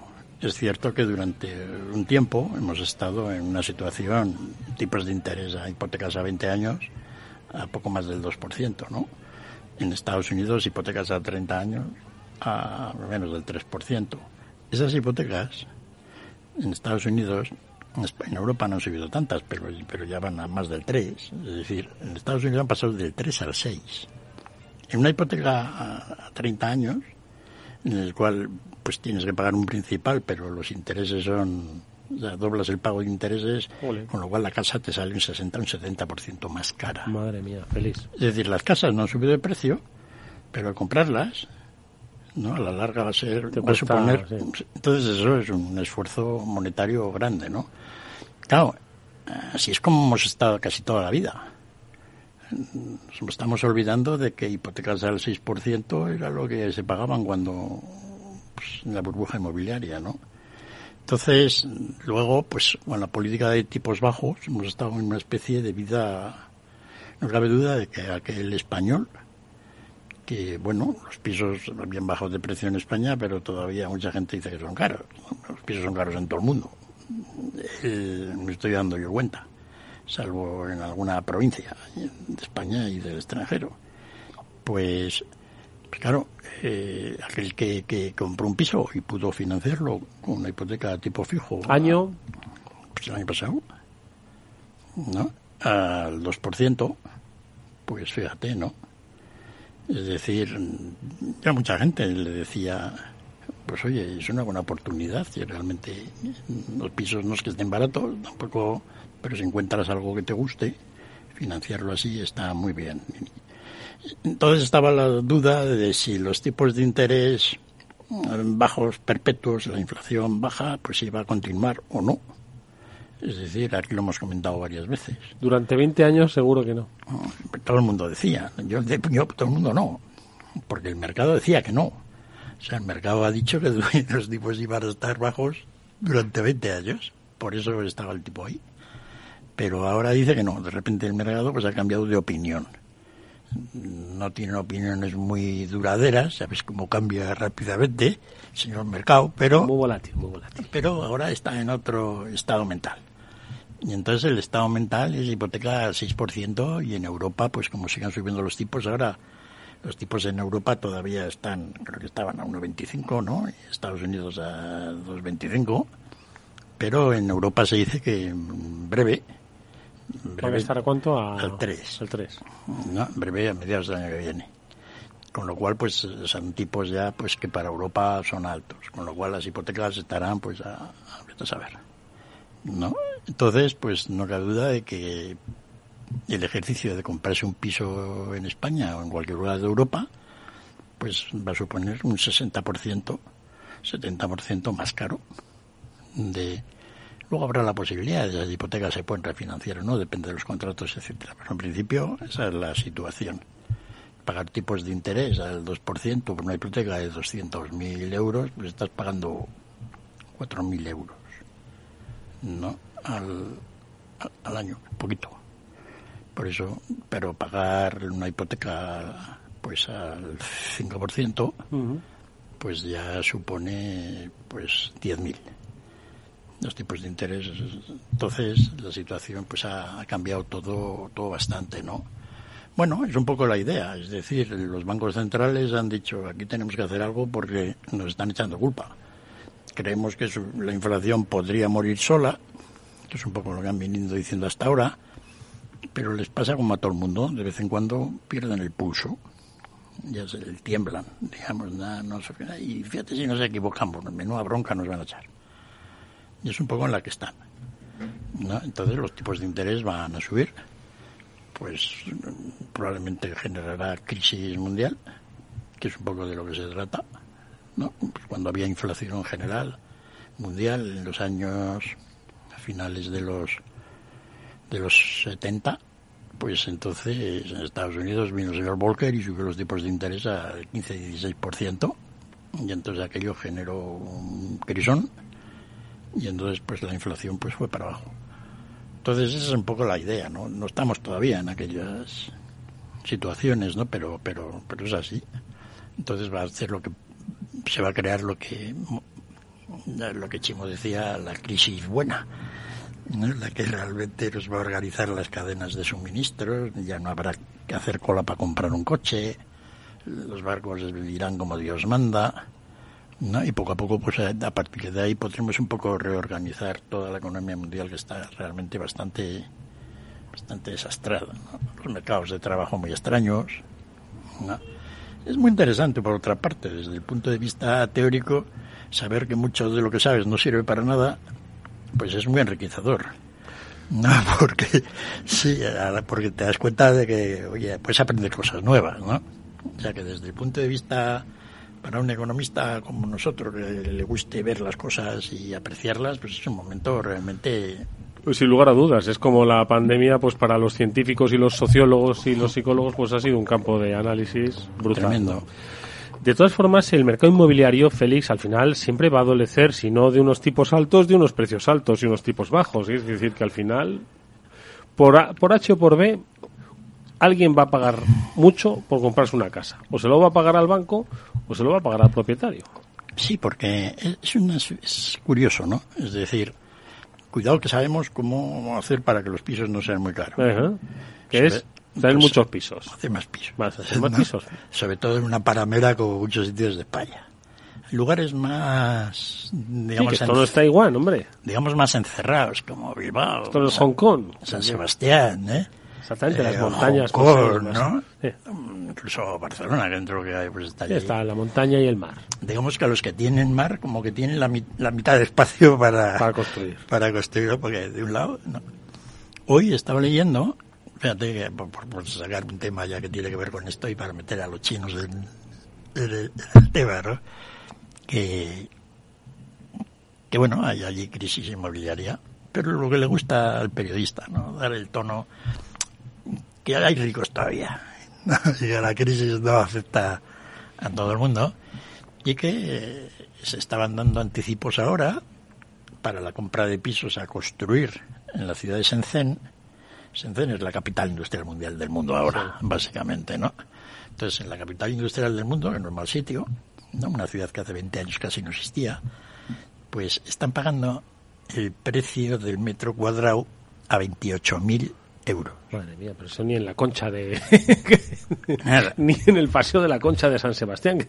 es cierto que durante un tiempo hemos estado en una situación, tipos de interés a hipotecas a 20 años, a poco más del 2%, ¿no? En Estados Unidos, hipotecas a 30 años a menos del 3%. Esas hipotecas en Estados Unidos, en Europa no han subido tantas, pero, pero ya van a más del 3. Es decir, en Estados Unidos han pasado del 3 al 6. En una hipoteca a 30 años, en el cual pues tienes que pagar un principal, pero los intereses son, ya doblas el pago de intereses, con lo cual la casa te sale un 60, un 70% más cara. Madre mía, feliz. Es decir, las casas no han subido de precio, pero al comprarlas, ¿no? A la larga va a ser, va a suponer, entonces eso es un esfuerzo monetario grande, ¿no? Claro, así es como hemos estado casi toda la vida. Nos estamos olvidando de que hipotecas al 6% era lo que se pagaban cuando pues, en la burbuja inmobiliaria, ¿no? Entonces, luego, pues con la política de tipos bajos hemos estado en una especie de vida, no cabe duda de que aquel español, que bueno, los pisos habían bajado de precio en España, pero todavía mucha gente dice que son caros. Los pisos son caros en todo el mundo. me estoy dando yo cuenta, salvo en alguna provincia de España y del extranjero. Pues claro, eh, aquel que, que, compró un piso y pudo financiarlo con una hipoteca tipo fijo. ¿Año? Pues el año pasado. ¿No? Al 2%, pues fíjate, ¿no? Es decir, ya mucha gente le decía, pues oye, es una buena oportunidad, si realmente los pisos no es que estén baratos, tampoco, pero si encuentras algo que te guste, financiarlo así está muy bien. Entonces estaba la duda de si los tipos de interés bajos perpetuos, la inflación baja, pues iba a continuar o no. Es decir, aquí lo hemos comentado varias veces. Durante 20 años seguro que no. Todo el mundo decía, yo, yo todo el mundo no, porque el mercado decía que no. O sea, el mercado ha dicho que los tipos iban a estar bajos durante 20 años, por eso estaba el tipo ahí. Pero ahora dice que no, de repente el mercado pues ha cambiado de opinión no tienen opiniones muy duraderas, sabes cómo cambia rápidamente, señor mercado, pero muy volátil, muy volátil. Pero ahora está en otro estado mental. Y entonces el estado mental es hipoteca al 6% y en Europa, pues como sigan subiendo los tipos, ahora los tipos en Europa todavía están, creo que estaban a 1,25, ¿no? Y Estados Unidos a 2,25. Pero en Europa se dice que en breve ¿Va a estar a cuánto? al 3. Al 3. No, en breve, a mediados del año que viene. Con lo cual, pues son tipos ya pues que para Europa son altos. Con lo cual las hipotecas estarán pues a, a, saber. ¿No? Entonces, pues no cabe duda de que el ejercicio de comprarse un piso en España o en cualquier lugar de Europa, pues va a suponer un 60%, 70% más caro de, Luego habrá la posibilidad de las hipotecas se pueden refinanciar o no, depende de los contratos, etcétera. Pero en principio esa es la situación. Pagar tipos de interés al 2% por una hipoteca de 200.000 euros, pues estás pagando 4.000 euros, ¿no? Al, al, año, poquito. Por eso, pero pagar una hipoteca pues al 5%, pues ya supone pues 10.000 los tipos de interés. Entonces la situación pues ha, cambiado todo, todo bastante, ¿no? Bueno, es un poco la idea, es decir, los bancos centrales han dicho aquí tenemos que hacer algo porque nos están echando culpa. Creemos que la inflación podría morir sola, que es un poco lo que han venido diciendo hasta ahora, pero les pasa como a todo el mundo, de vez en cuando pierden el pulso, ya se tiemblan, digamos, nada, no, y fíjate si nos equivocamos, menuda bronca nos van a echar y es un poco en la que están. Entonces los tipos de interés van a subir, pues probablemente generará crisis mundial, que es un poco de lo que se trata. ¿No? Cuando había inflación general mundial en los años finales de los de los 70, pues entonces en Estados Unidos vino el señor Volcker y subió los tipos de interés al 15-16%, y entonces aquello generó un crisón, y entonces pues la inflación pues fue para abajo. Entonces esa es un poco la idea, ¿no? No estamos todavía en aquellas situaciones, ¿no? Pero, pero, pero es así. Entonces va a hacer lo que se va a crear lo que lo que Chimo decía, la crisis buena, la que realmente nos va a organizar las cadenas de suministros, ya no habrá que hacer cola para comprar un coche, los barcos vivirán como Dios manda, ¿no? y poco a poco, pues a partir de ahí podremos un poco reorganizar toda la economía mundial que está realmente bastante bastante desastrada, los mercados de trabajo muy extraños. Es muy interesante, por otra parte, desde el punto de vista teórico, saber que mucho de lo que sabes no sirve para nada, pues es muy enriquecedor. No, porque sí, porque te das cuenta de que, oye, puedes aprender cosas nuevas, ¿no? O sea que desde el punto de vista para un economista como nosotros, que le guste ver las cosas y apreciarlas, pues es un momento realmente pues sin lugar a dudas, es como la pandemia, pues para los científicos y los sociólogos y los psicólogos, pues ha sido un campo de análisis brutal. Tremendo. De todas formas, el mercado inmobiliario, Félix, al final siempre va a adolecer, si no de unos tipos altos, de unos precios altos y unos tipos bajos. Es decir, que al final, por, por H o por B, alguien va a pagar mucho por comprarse una casa. O se lo va a pagar al banco o se lo va a pagar al propietario. Sí, porque es, una, es curioso, ¿no? Es decir, cuidado que sabemos cómo hacer para que los pisos no sean muy caros. Que es tener pues, muchos pisos. Hacer más pisos. Más, pisos. Sobre todo en una paramera como muchos sitios de España. Lugares más, digamos, sí, todo está igual, hombre. Digamos más encerrados, como Bilbao. Esto es Hong Kong. San Sebastián, ¿eh? Exactamente, las eh, montañas. Hong ¿no? Incluso Barcelona, que dentro que hay, pues está allí. está la montaña y el mar. Digamos que a los que tienen mar, como que tienen la, la mitad de espacio para, para construir. Para construirlo, porque de un lado, no. Hoy estaba leyendo, fíjate, que por, sacar un tema ya que tiene que ver con esto y para meter a los chinos en, el tema, ¿no? Que, que bueno, hay allí crisis inmobiliaria, pero lo que le gusta al periodista, ¿no? Dar el tono que hay ricos todavía y que la crisis no afecta a todo el mundo y que eh, se estaban dando anticipos ahora para la compra de pisos a construir en la ciudad de Shenzhen. Shenzhen es la capital industrial mundial del mundo ahora, básicamente, ¿no? Entonces, en la capital industrial del mundo, en un mal sitio, ¿no? una ciudad que hace 20 años casi no existía, pues están pagando el precio del metro cuadrado a 28.000 euros. Madre mía, pero eso ni en la concha de... ni en el paseo de la concha de San Sebastián.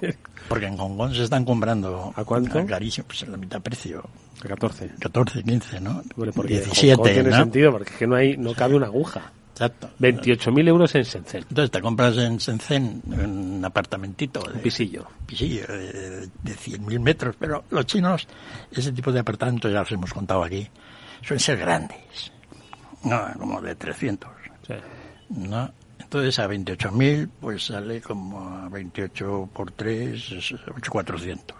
Porque en Hong Kong se están comprando... ¿A cuánto? carísimo, pues en la mitad precio. A 14. 14, 15, ¿no? porque 17, tiene sentido, porque es que no, hay, no cabe una aguja. Exacto. 28.000 euros en Shenzhen. Entonces te compras en Shenzhen un apartamentito. un pisillo. Pisillo de, de 100.000 metros. Pero los chinos, ese tipo de apartamentos, ya los hemos contado aquí, suelen ser grandes. No, como de 300. ¿no? Entonces a 28.000 pues sale como a 28 por 3 es 8.400.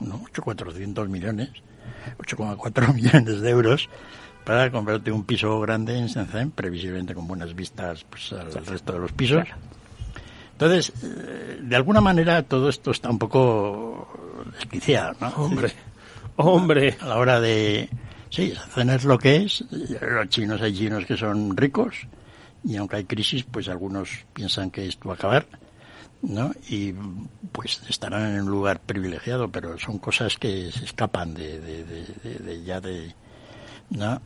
¿no? 8.400 millones, 8,4 millones de euros para comprarte un piso grande en Shenzhen, previsiblemente con buenas vistas pues, al resto de los pisos. Entonces, eh, de alguna manera todo esto está un poco desquiciado, ¿no? Hombre, hombre. A la hora de, Sí, Shenzhen es lo que es. Los chinos hay chinos que son ricos y aunque hay crisis, pues algunos piensan que esto va a acabar, ¿no? Y pues estarán en un lugar privilegiado, pero son cosas que se escapan de, de, ya de, ¿no?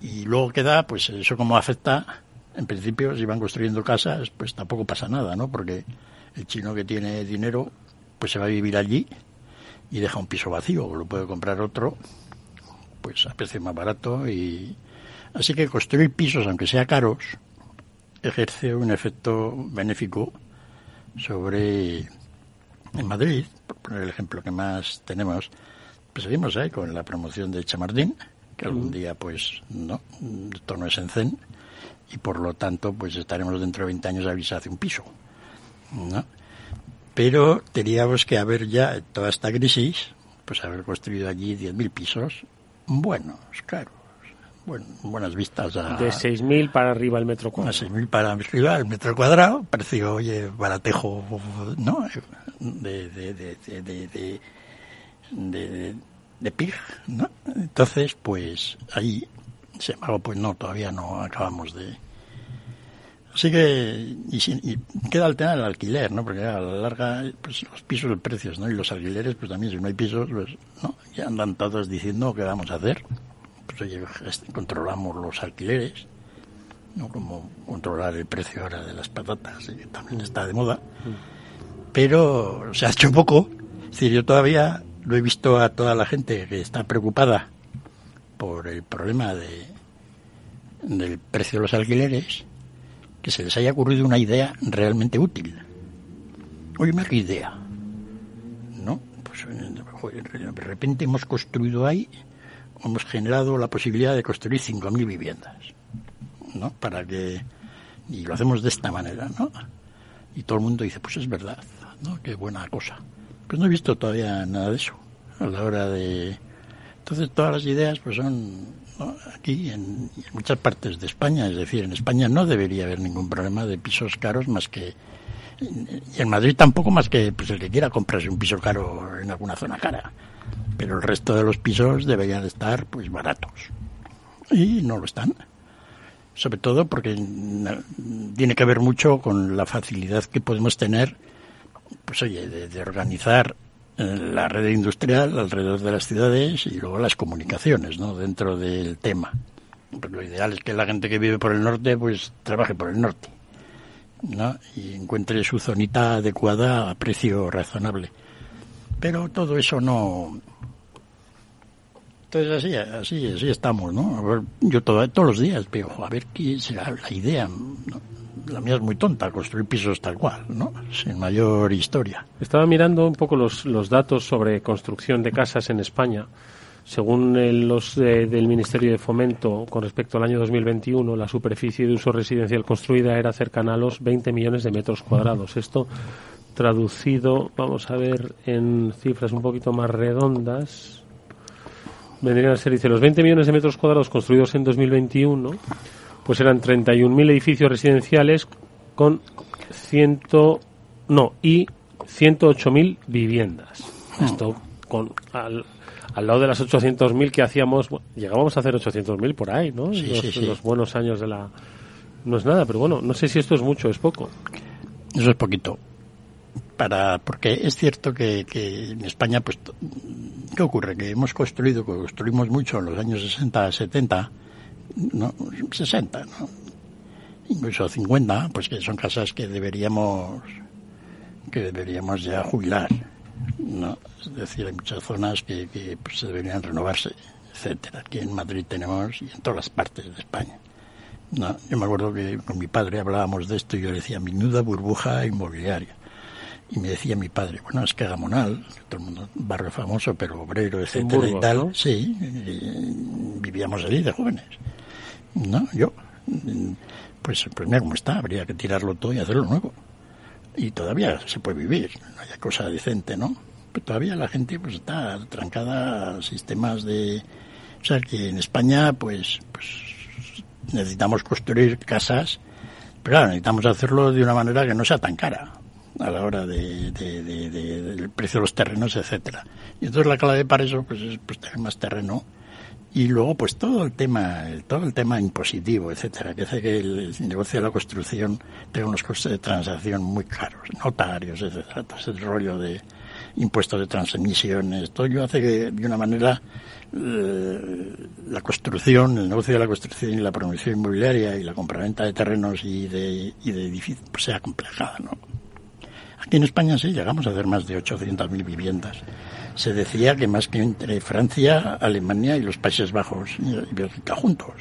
Y luego queda, pues eso como afecta, en principio, si van construyendo casas, pues tampoco pasa nada, ¿no? Porque el chino que tiene dinero, pues se va a vivir allí y deja un piso vacío, o lo puede comprar otro pues a precio más barato y así que construir pisos aunque sea caros ejerce un efecto benéfico sobre en Madrid por poner el ejemplo que más tenemos pues seguimos ahí con la promoción de Chamardín que algún día pues no esto no es en Zen y por lo tanto pues estaremos dentro de 20 años a visa hace un piso ¿no? pero teníamos que haber ya toda esta crisis pues haber construido allí 10.000 pisos buenos, caros, bueno, buenas vistas a... De 6.000 para arriba el metro cuadrado. A 6.000 para arriba el metro cuadrado, precio, oye, baratejo, ¿no? De, de, de, de, de, de, de PIG, ¿no? Entonces, pues ahí, sin embargo, pues no, todavía no acabamos de... Así que, y, queda el tema del alquiler, ¿no? Porque a la larga, pues los pisos, los precios, ¿no? Y los alquileres, pues también, si no hay pisos, pues, ¿no? Ya andan todos diciendo qué vamos a hacer. Pues oye, gest- controlamos los alquileres, ¿no? Como controlar el precio ahora de las patatas, que también está de moda. Pero se ha hecho poco. Es decir, yo todavía lo he visto a toda la gente que está preocupada por el problema de, del precio de los alquileres, que se les haya ocurrido una idea realmente útil. Oye, qué idea. ¿No? Pues de repente hemos construido ahí, hemos generado la posibilidad de construir 5.000 viviendas. ¿No? Para que. Y lo hacemos de esta manera, ¿no? Y todo el mundo dice, pues es verdad, ¿no? Qué buena cosa. Pues no he visto todavía nada de eso a la hora de... Entonces todas las ideas pues son. Aquí en, muchas partes de España, es decir, en España no debería haber ningún problema de pisos caros más que... Y en Madrid tampoco más que pues el que quiera comprarse un piso caro en alguna zona cara. Pero el resto de los pisos deberían estar pues baratos. Y no lo están sobre todo porque tiene que ver mucho con la facilidad que podemos tener, pues oye, de, de organizar la red industrial alrededor de las ciudades y luego las comunicaciones, ¿no? Dentro del tema. Lo ideal es que la gente que vive por el norte, pues trabaje por el norte, ¿no? Y encuentre su zonita adecuada a precio razonable. Pero todo eso no, entonces así, así, así estamos, ¿no? A ver, yo todo- todos los días veo, a ver qué será la idea. La mía es muy tonta, construir pisos tal cual, ¿no? Sin mayor historia. Estaba mirando un poco los, los datos sobre construcción de casas en España. Según los de- del Ministerio de Fomento, con respecto al año 2021, la superficie de uso residencial construida era cercana a los 20 millones de metros cuadrados. Esto traducido, vamos a ver, en cifras un poquito más redondas, vendrían a ser, dice, los 20 millones de metros cuadrados construidos en 2021, pues eran 31.000 edificios residenciales con 100, no, y 108.000 viviendas. Esto con al, al lado de las 800.000 que hacíamos, bueno, llegábamos a hacer 800.000 por ahí, ¿no? Sí, En los, sí, sí. en los buenos años de la... No es nada, pero bueno, no sé si esto es mucho o es poco. Eso es poquito. Para, porque es cierto que, que en España, pues, ¿qué ocurre? Que hemos construido, construimos mucho en los años 60, 70, ¿no? 60, ¿no? Incluso 50, pues que son casas que deberíamos, que deberíamos ya jubilar, ¿no? Es decir, hay muchas zonas que, que pues, deberían renovarse, etcétera. Aquí en Madrid tenemos y en todas las partes de España. Yo me acuerdo que con mi padre hablábamos de esto y yo le decía, menuda burbuja inmobiliaria. Y me decía mi padre, bueno, es que Gamonal, todo el mundo, barrio famoso, pero obrero, etcétera Burgos, y tal, ¿no? sí, vivíamos allí de jóvenes. No, yo, pues, pues mira cómo está, habría que tirarlo todo y hacerlo nuevo. Y todavía se puede vivir, no hay cosa decente, ¿no? Pero todavía la gente pues está trancada a sistemas de... O sea, que en España, pues, pues necesitamos construir casas, pero claro, necesitamos hacerlo de una manera que no sea tan cara a la hora de, de- de- de- del precio de los terrenos, etcétera. Y entonces la clave para eso pues es pues, tener más terreno y luego pues todo el tema, el- todo el tema impositivo, etcétera, que hace que el, negocio de la construcción tenga unos costes de transacción muy caros, notarios, etcétera, todo ese rollo de impuestos de transmisiones, todo ello hace que de una manera eh, la construcción, el negocio de la construcción y la promoción inmobiliaria y la compraventa de terrenos y de, y de edificios pues sea complejada, ¿no? Aquí en España sí llegamos a hacer más de 800.000 viviendas. Se decía que más que entre Francia, Alemania y los Países Bajos y Bélgica juntos.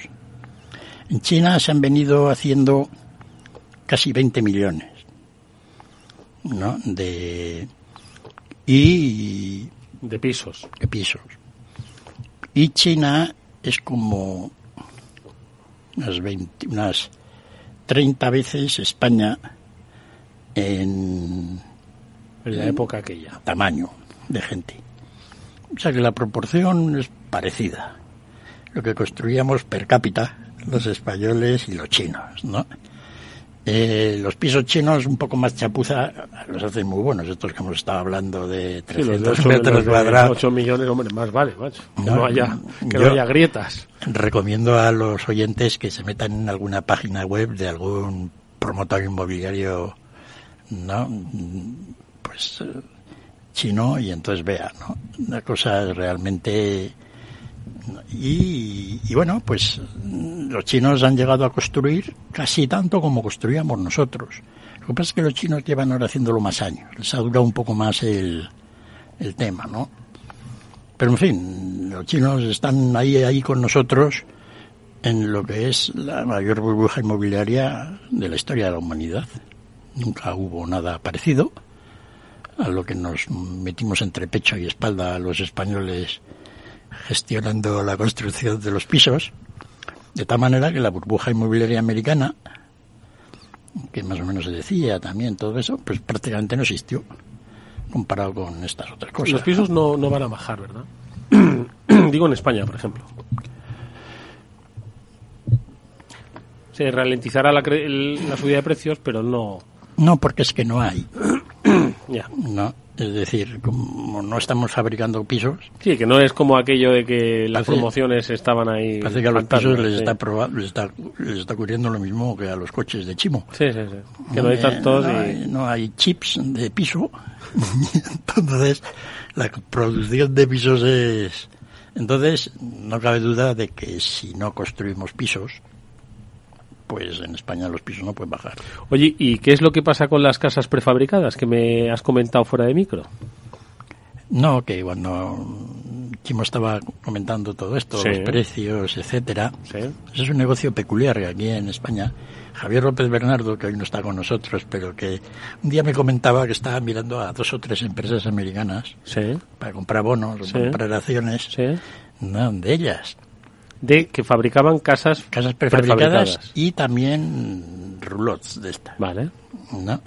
En China se han venido haciendo casi 20 millones, ¿no? De y De pisos. de pisos. Y China es como unas 20, unas 30 veces España en En la época aquella. tamaño de gente. O sea que la proporción es parecida. lo que construíamos per cápita los españoles y los chinos, ¿no? Eh, los pisos chinos un poco más chapuza los hacen muy buenos, estos que hemos estado hablando de 300 metros cuadrados. 8 millones, hombre, más vale, macho. Que no, haya, que no haya grietas. Recomiendo a los oyentes que se metan en alguna página web de algún promotor inmobiliario, ¿no? Pues chino y entonces vea, ¿no? Una cosa realmente y, bueno, pues los chinos han llegado a construir casi tanto como construíamos nosotros. Lo que pasa es que los chinos llevan ahora haciéndolo más años, les ha durado un poco más el, el tema, ¿no? Pero en fin, los chinos están ahí, ahí con nosotros en lo que es la mayor burbuja inmobiliaria de la historia de la humanidad. Nunca hubo nada parecido a lo que nos metimos entre pecho y espalda a los españoles gestionando la construcción de los pisos, de tal manera que la burbuja inmobiliaria americana, que más o menos se decía también todo eso, pues prácticamente no existió comparado con estas otras cosas. Los pisos no, no van a bajar, ¿verdad? Digo en España, por ejemplo. Se ralentizará la, la subida de precios, pero no. No, porque es que no hay. ya. No es decir, como no estamos fabricando pisos. Sí, que no es como aquello de que las promociones estaban ahí. Parece que a los pisos les, está les, está, les está ocurriendo lo mismo que a los coches de Chimo. Sí, sí, sí. Que no, hay tantos. No, hay, no hay chips de piso. Entonces, la producción de pisos es. Entonces, no cabe duda de que si no construimos pisos, pues en España los pisos no pueden bajar. Oye, ¿y qué es lo que pasa con las casas prefabricadas que me has comentado fuera de micro? No, que cuando Chimo estaba comentando todo esto, los precios, etcétera, es un negocio peculiar aquí en España. Javier López Bernardo, que hoy no está con nosotros, pero que un día me comentaba que estaba mirando a dos o tres empresas americanas para comprar bonos, comprar acciones, no, de ellas de que fabricaban casas casas prefabricadas, y también roulots de esta. Vale. ¿no?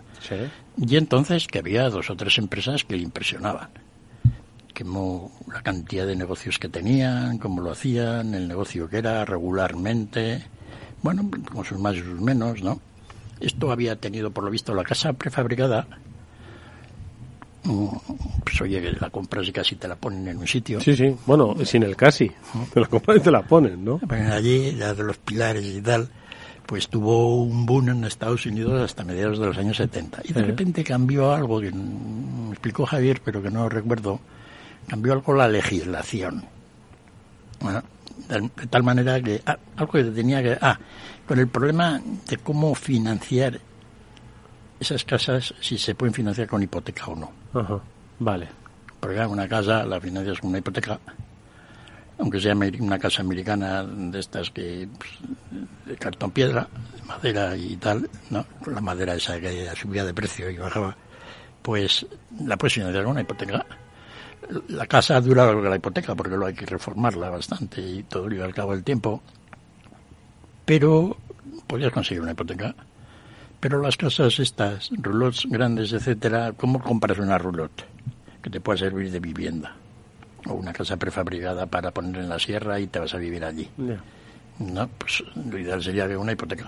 Y entonces que había dos o tres empresas que le impresionaban. Como la cantidad de negocios que tenían, cómo lo hacían, el negocio que era regularmente, bueno, con sus más y sus menos, ¿no? Esto había tenido, por lo visto, la casa prefabricada pues oye, la compras y casi te la ponen en un sitio. Sí, sí, bueno, sin el casi, te la compras y te la ponen, ¿no? allí, ya de los pilares y tal, pues tuvo un boom en Estados Unidos hasta mediados de los años 70. Y de repente cambió algo que me explicó Javier, pero que no recuerdo, cambió algo la legislación. Bueno, de, tal manera que ah, algo que tenía que... Ah, con el problema de cómo financiar esas casas si se pueden financiar con hipoteca o no. Ajá, vale. Porque una casa la financias con una hipoteca, aunque sea una casa americana de estas que pues, de cartón piedra, madera y tal, ¿no? La madera esa que subía de precio y bajaba, pues la puedes financiar con una hipoteca. La casa dura lo que la hipoteca porque luego hay que reformarla bastante y todo iba al cabo del tiempo. Pero podías conseguir una hipoteca pero las casas estas, roulots grandes, etcétera, ¿cómo compras una roulotte que te pueda servir de vivienda? O una casa prefabricada para poner en la sierra y te vas a vivir allí. No, pues lo ideal sería una hipoteca.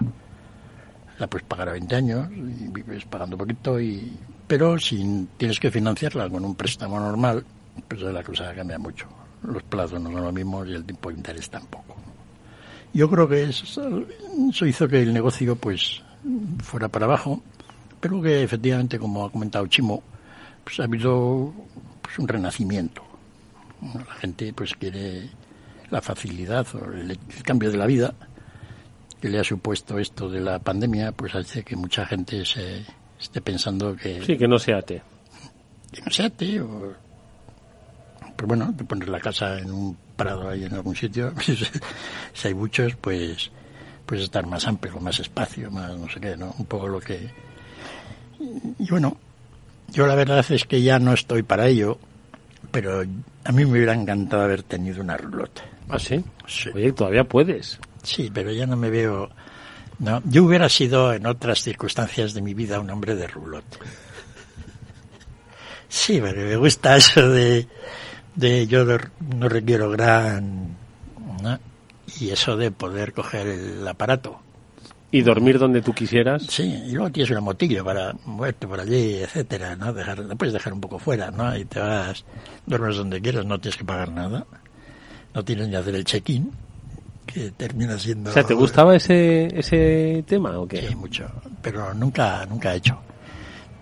La puedes pagar a 20 años y vives pagando poquito, y pero si tienes que financiarla con un préstamo normal, pues la cosa cambia mucho. Los plazos no son los mismos y el tiempo de interés tampoco. Yo creo que eso hizo que el negocio pues fuera para abajo, pero que efectivamente, como ha comentado Chimo, pues ha habido pues, un renacimiento. La gente pues quiere la facilidad o el, cambio de la vida que le ha supuesto esto de la pandemia, pues hace que mucha gente se esté pensando que... Sí, que no se ate. Que no se ate, o... Pero bueno, te pones la casa en un prado ahí en algún sitio, si hay muchos, pues pues estar más amplio, más espacio, más no sé qué, ¿no? Un poco lo que... Y bueno, yo la verdad es que ya no estoy para ello, pero a mí me hubiera encantado haber tenido una roulotte. ¿Ah, sí? Oye, todavía puedes. Sí, pero ya no me veo... No, yo hubiera sido en otras circunstancias de mi vida un hombre de roulotte. Sí, pero me gusta eso de, de yo no requiero gran... y eso de poder coger el aparato. Y dormir donde tú quisieras. Sí, y luego tienes una motillo para moverte por allí, etcétera, ¿no? Dejar, la puedes dejar un poco fuera, ¿no? Y te vas, duermes donde quieras, no tienes que pagar nada. No tienes ni hacer el check-in, que termina siendo... O sea, ¿te gustaba ese, ese tema o qué? Sí, mucho, pero nunca, nunca he hecho,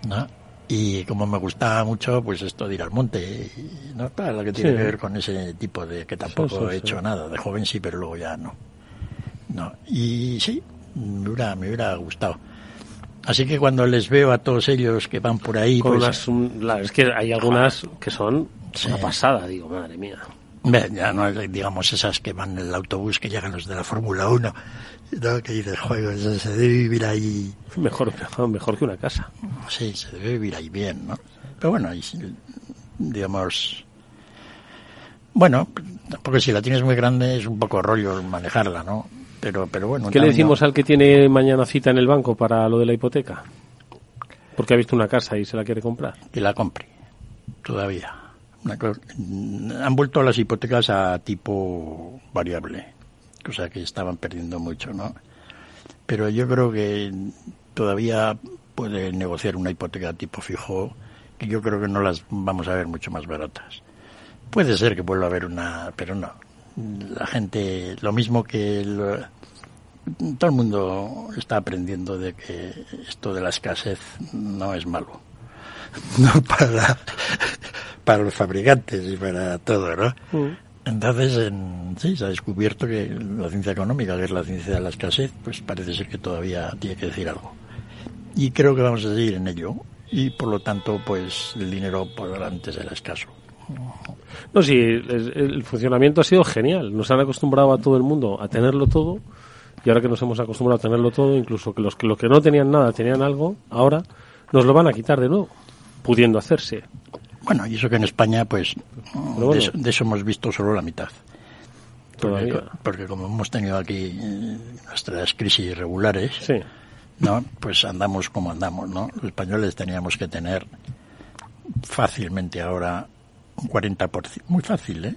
¿no? Y como me gustaba mucho, pues esto de ir al monte, y, ¿no? Para lo que tiene Sí. que ver con ese tipo de que tampoco Sí, sí, he sí. hecho nada. De joven sí, pero luego ya no. No. Y sí, me hubiera, me hubiera gustado. Así que cuando les veo a todos ellos que van por ahí, Con pues, unas, un- la- es que hay algunas que son Sí. una pasada, digo, madre mía. Ya no digamos esas que van en el autobús que llegan los de la Fórmula 1, ¿no? que dices, juego, se debe vivir ahí, Mejor, mejor, mejor que una casa. sí, se debe vivir ahí bien, ¿no? Pero bueno, sí, digamos, bueno, porque si la tienes muy grande es un poco rollo manejarla, ¿no? Pero, pero bueno. ¿Qué le decimos al que tiene mañana cita en el banco para lo de la hipoteca? Porque ha visto una casa y se la quiere comprar. que la compre, todavía. Han vuelto las hipotecas a tipo variable, cosa que estaban perdiendo mucho, ¿no? Pero yo creo que todavía puede negociar una hipoteca tipo fijo, que yo creo que no las vamos a ver mucho más baratas. Puede ser que vuelva a haber una, pero no. La gente, lo mismo que lo- todo el mundo está aprendiendo de que esto de la escasez no es malo. No para, para los fabricantes y para todo, ¿no? Entonces, en- sí, se ha descubierto que la ciencia económica, que es la ciencia de la escasez, pues parece ser que todavía tiene que decir algo. Y creo que vamos a seguir en ello. Y por lo tanto, pues el dinero por delante será escaso. No, sí, el, el funcionamiento ha sido genial. Nos han acostumbrado a todo el mundo a tenerlo todo. Y ahora que nos hemos acostumbrado a tenerlo todo, incluso que los que, los que no tenían nada tenían algo, ahora nos lo van a quitar de nuevo, pudiendo hacerse. Bueno, y eso que en España, pues, bueno. de, eso, de eso hemos visto solo la mitad. Porque, como hemos tenido aquí eh, nuestras crisis regulares, Sí. ¿no? Pues andamos como andamos, ¿no? Los españoles teníamos que tener fácilmente ahora un 40%, muy fácil, ¿eh?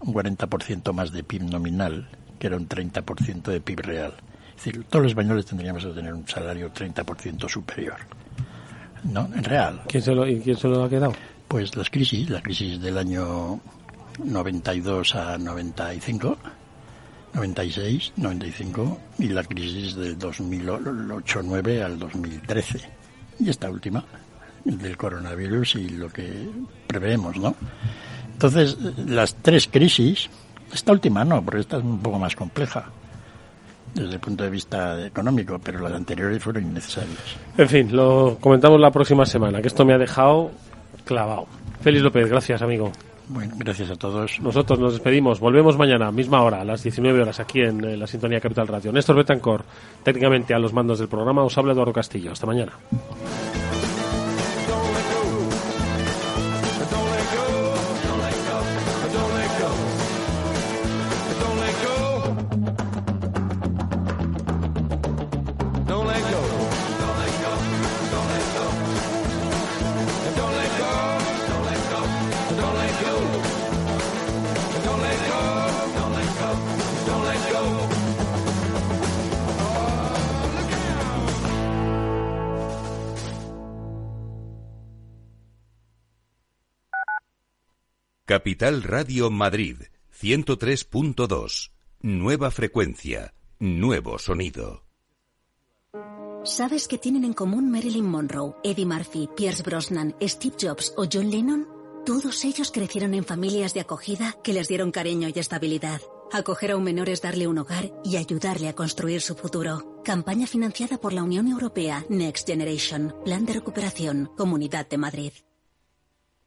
Un 40% más de PIB nominal, que era un 30% de PIB real. Es decir, todos los españoles tendríamos que tener un salario 30% superior, ¿no? En real. ¿Quién se lo, ¿Y quién se lo ha quedado? Pues las crisis, la crisis del año 92 a 95, 96, 95 y la crisis del 2008-9 al 2013. Y esta última, del coronavirus y lo que preveemos, ¿no? Entonces, las tres crisis, esta última no, porque esta es un poco más compleja desde el punto de vista económico, pero las anteriores fueron innecesarias. En fin, lo comentamos la próxima semana, que esto me ha dejado clavado. Félix López, gracias, amigo. Bueno, gracias a todos. Nosotros nos despedimos. Volvemos mañana, misma hora, a las 19 horas, aquí en eh, la Sintonía Capital Radio. Néstor Betancor, técnicamente a los mandos del programa, os habla Eduardo Castillo. Hasta mañana. Capital Radio Madrid 103.2. Nueva frecuencia, nuevo sonido. ¿Sabes qué tienen en común Marilyn Monroe, Eddie Murphy, Pierce Brosnan, Steve Jobs o John Lennon? Todos ellos crecieron en familias de acogida que les dieron cariño y estabilidad. Acoger a un menor es darle un hogar y ayudarle a construir su futuro. Campaña financiada por la Unión Europea Next Generation. Plan de recuperación. Comunidad de Madrid.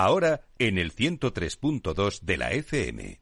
Ahora en el 103.2 de la FM.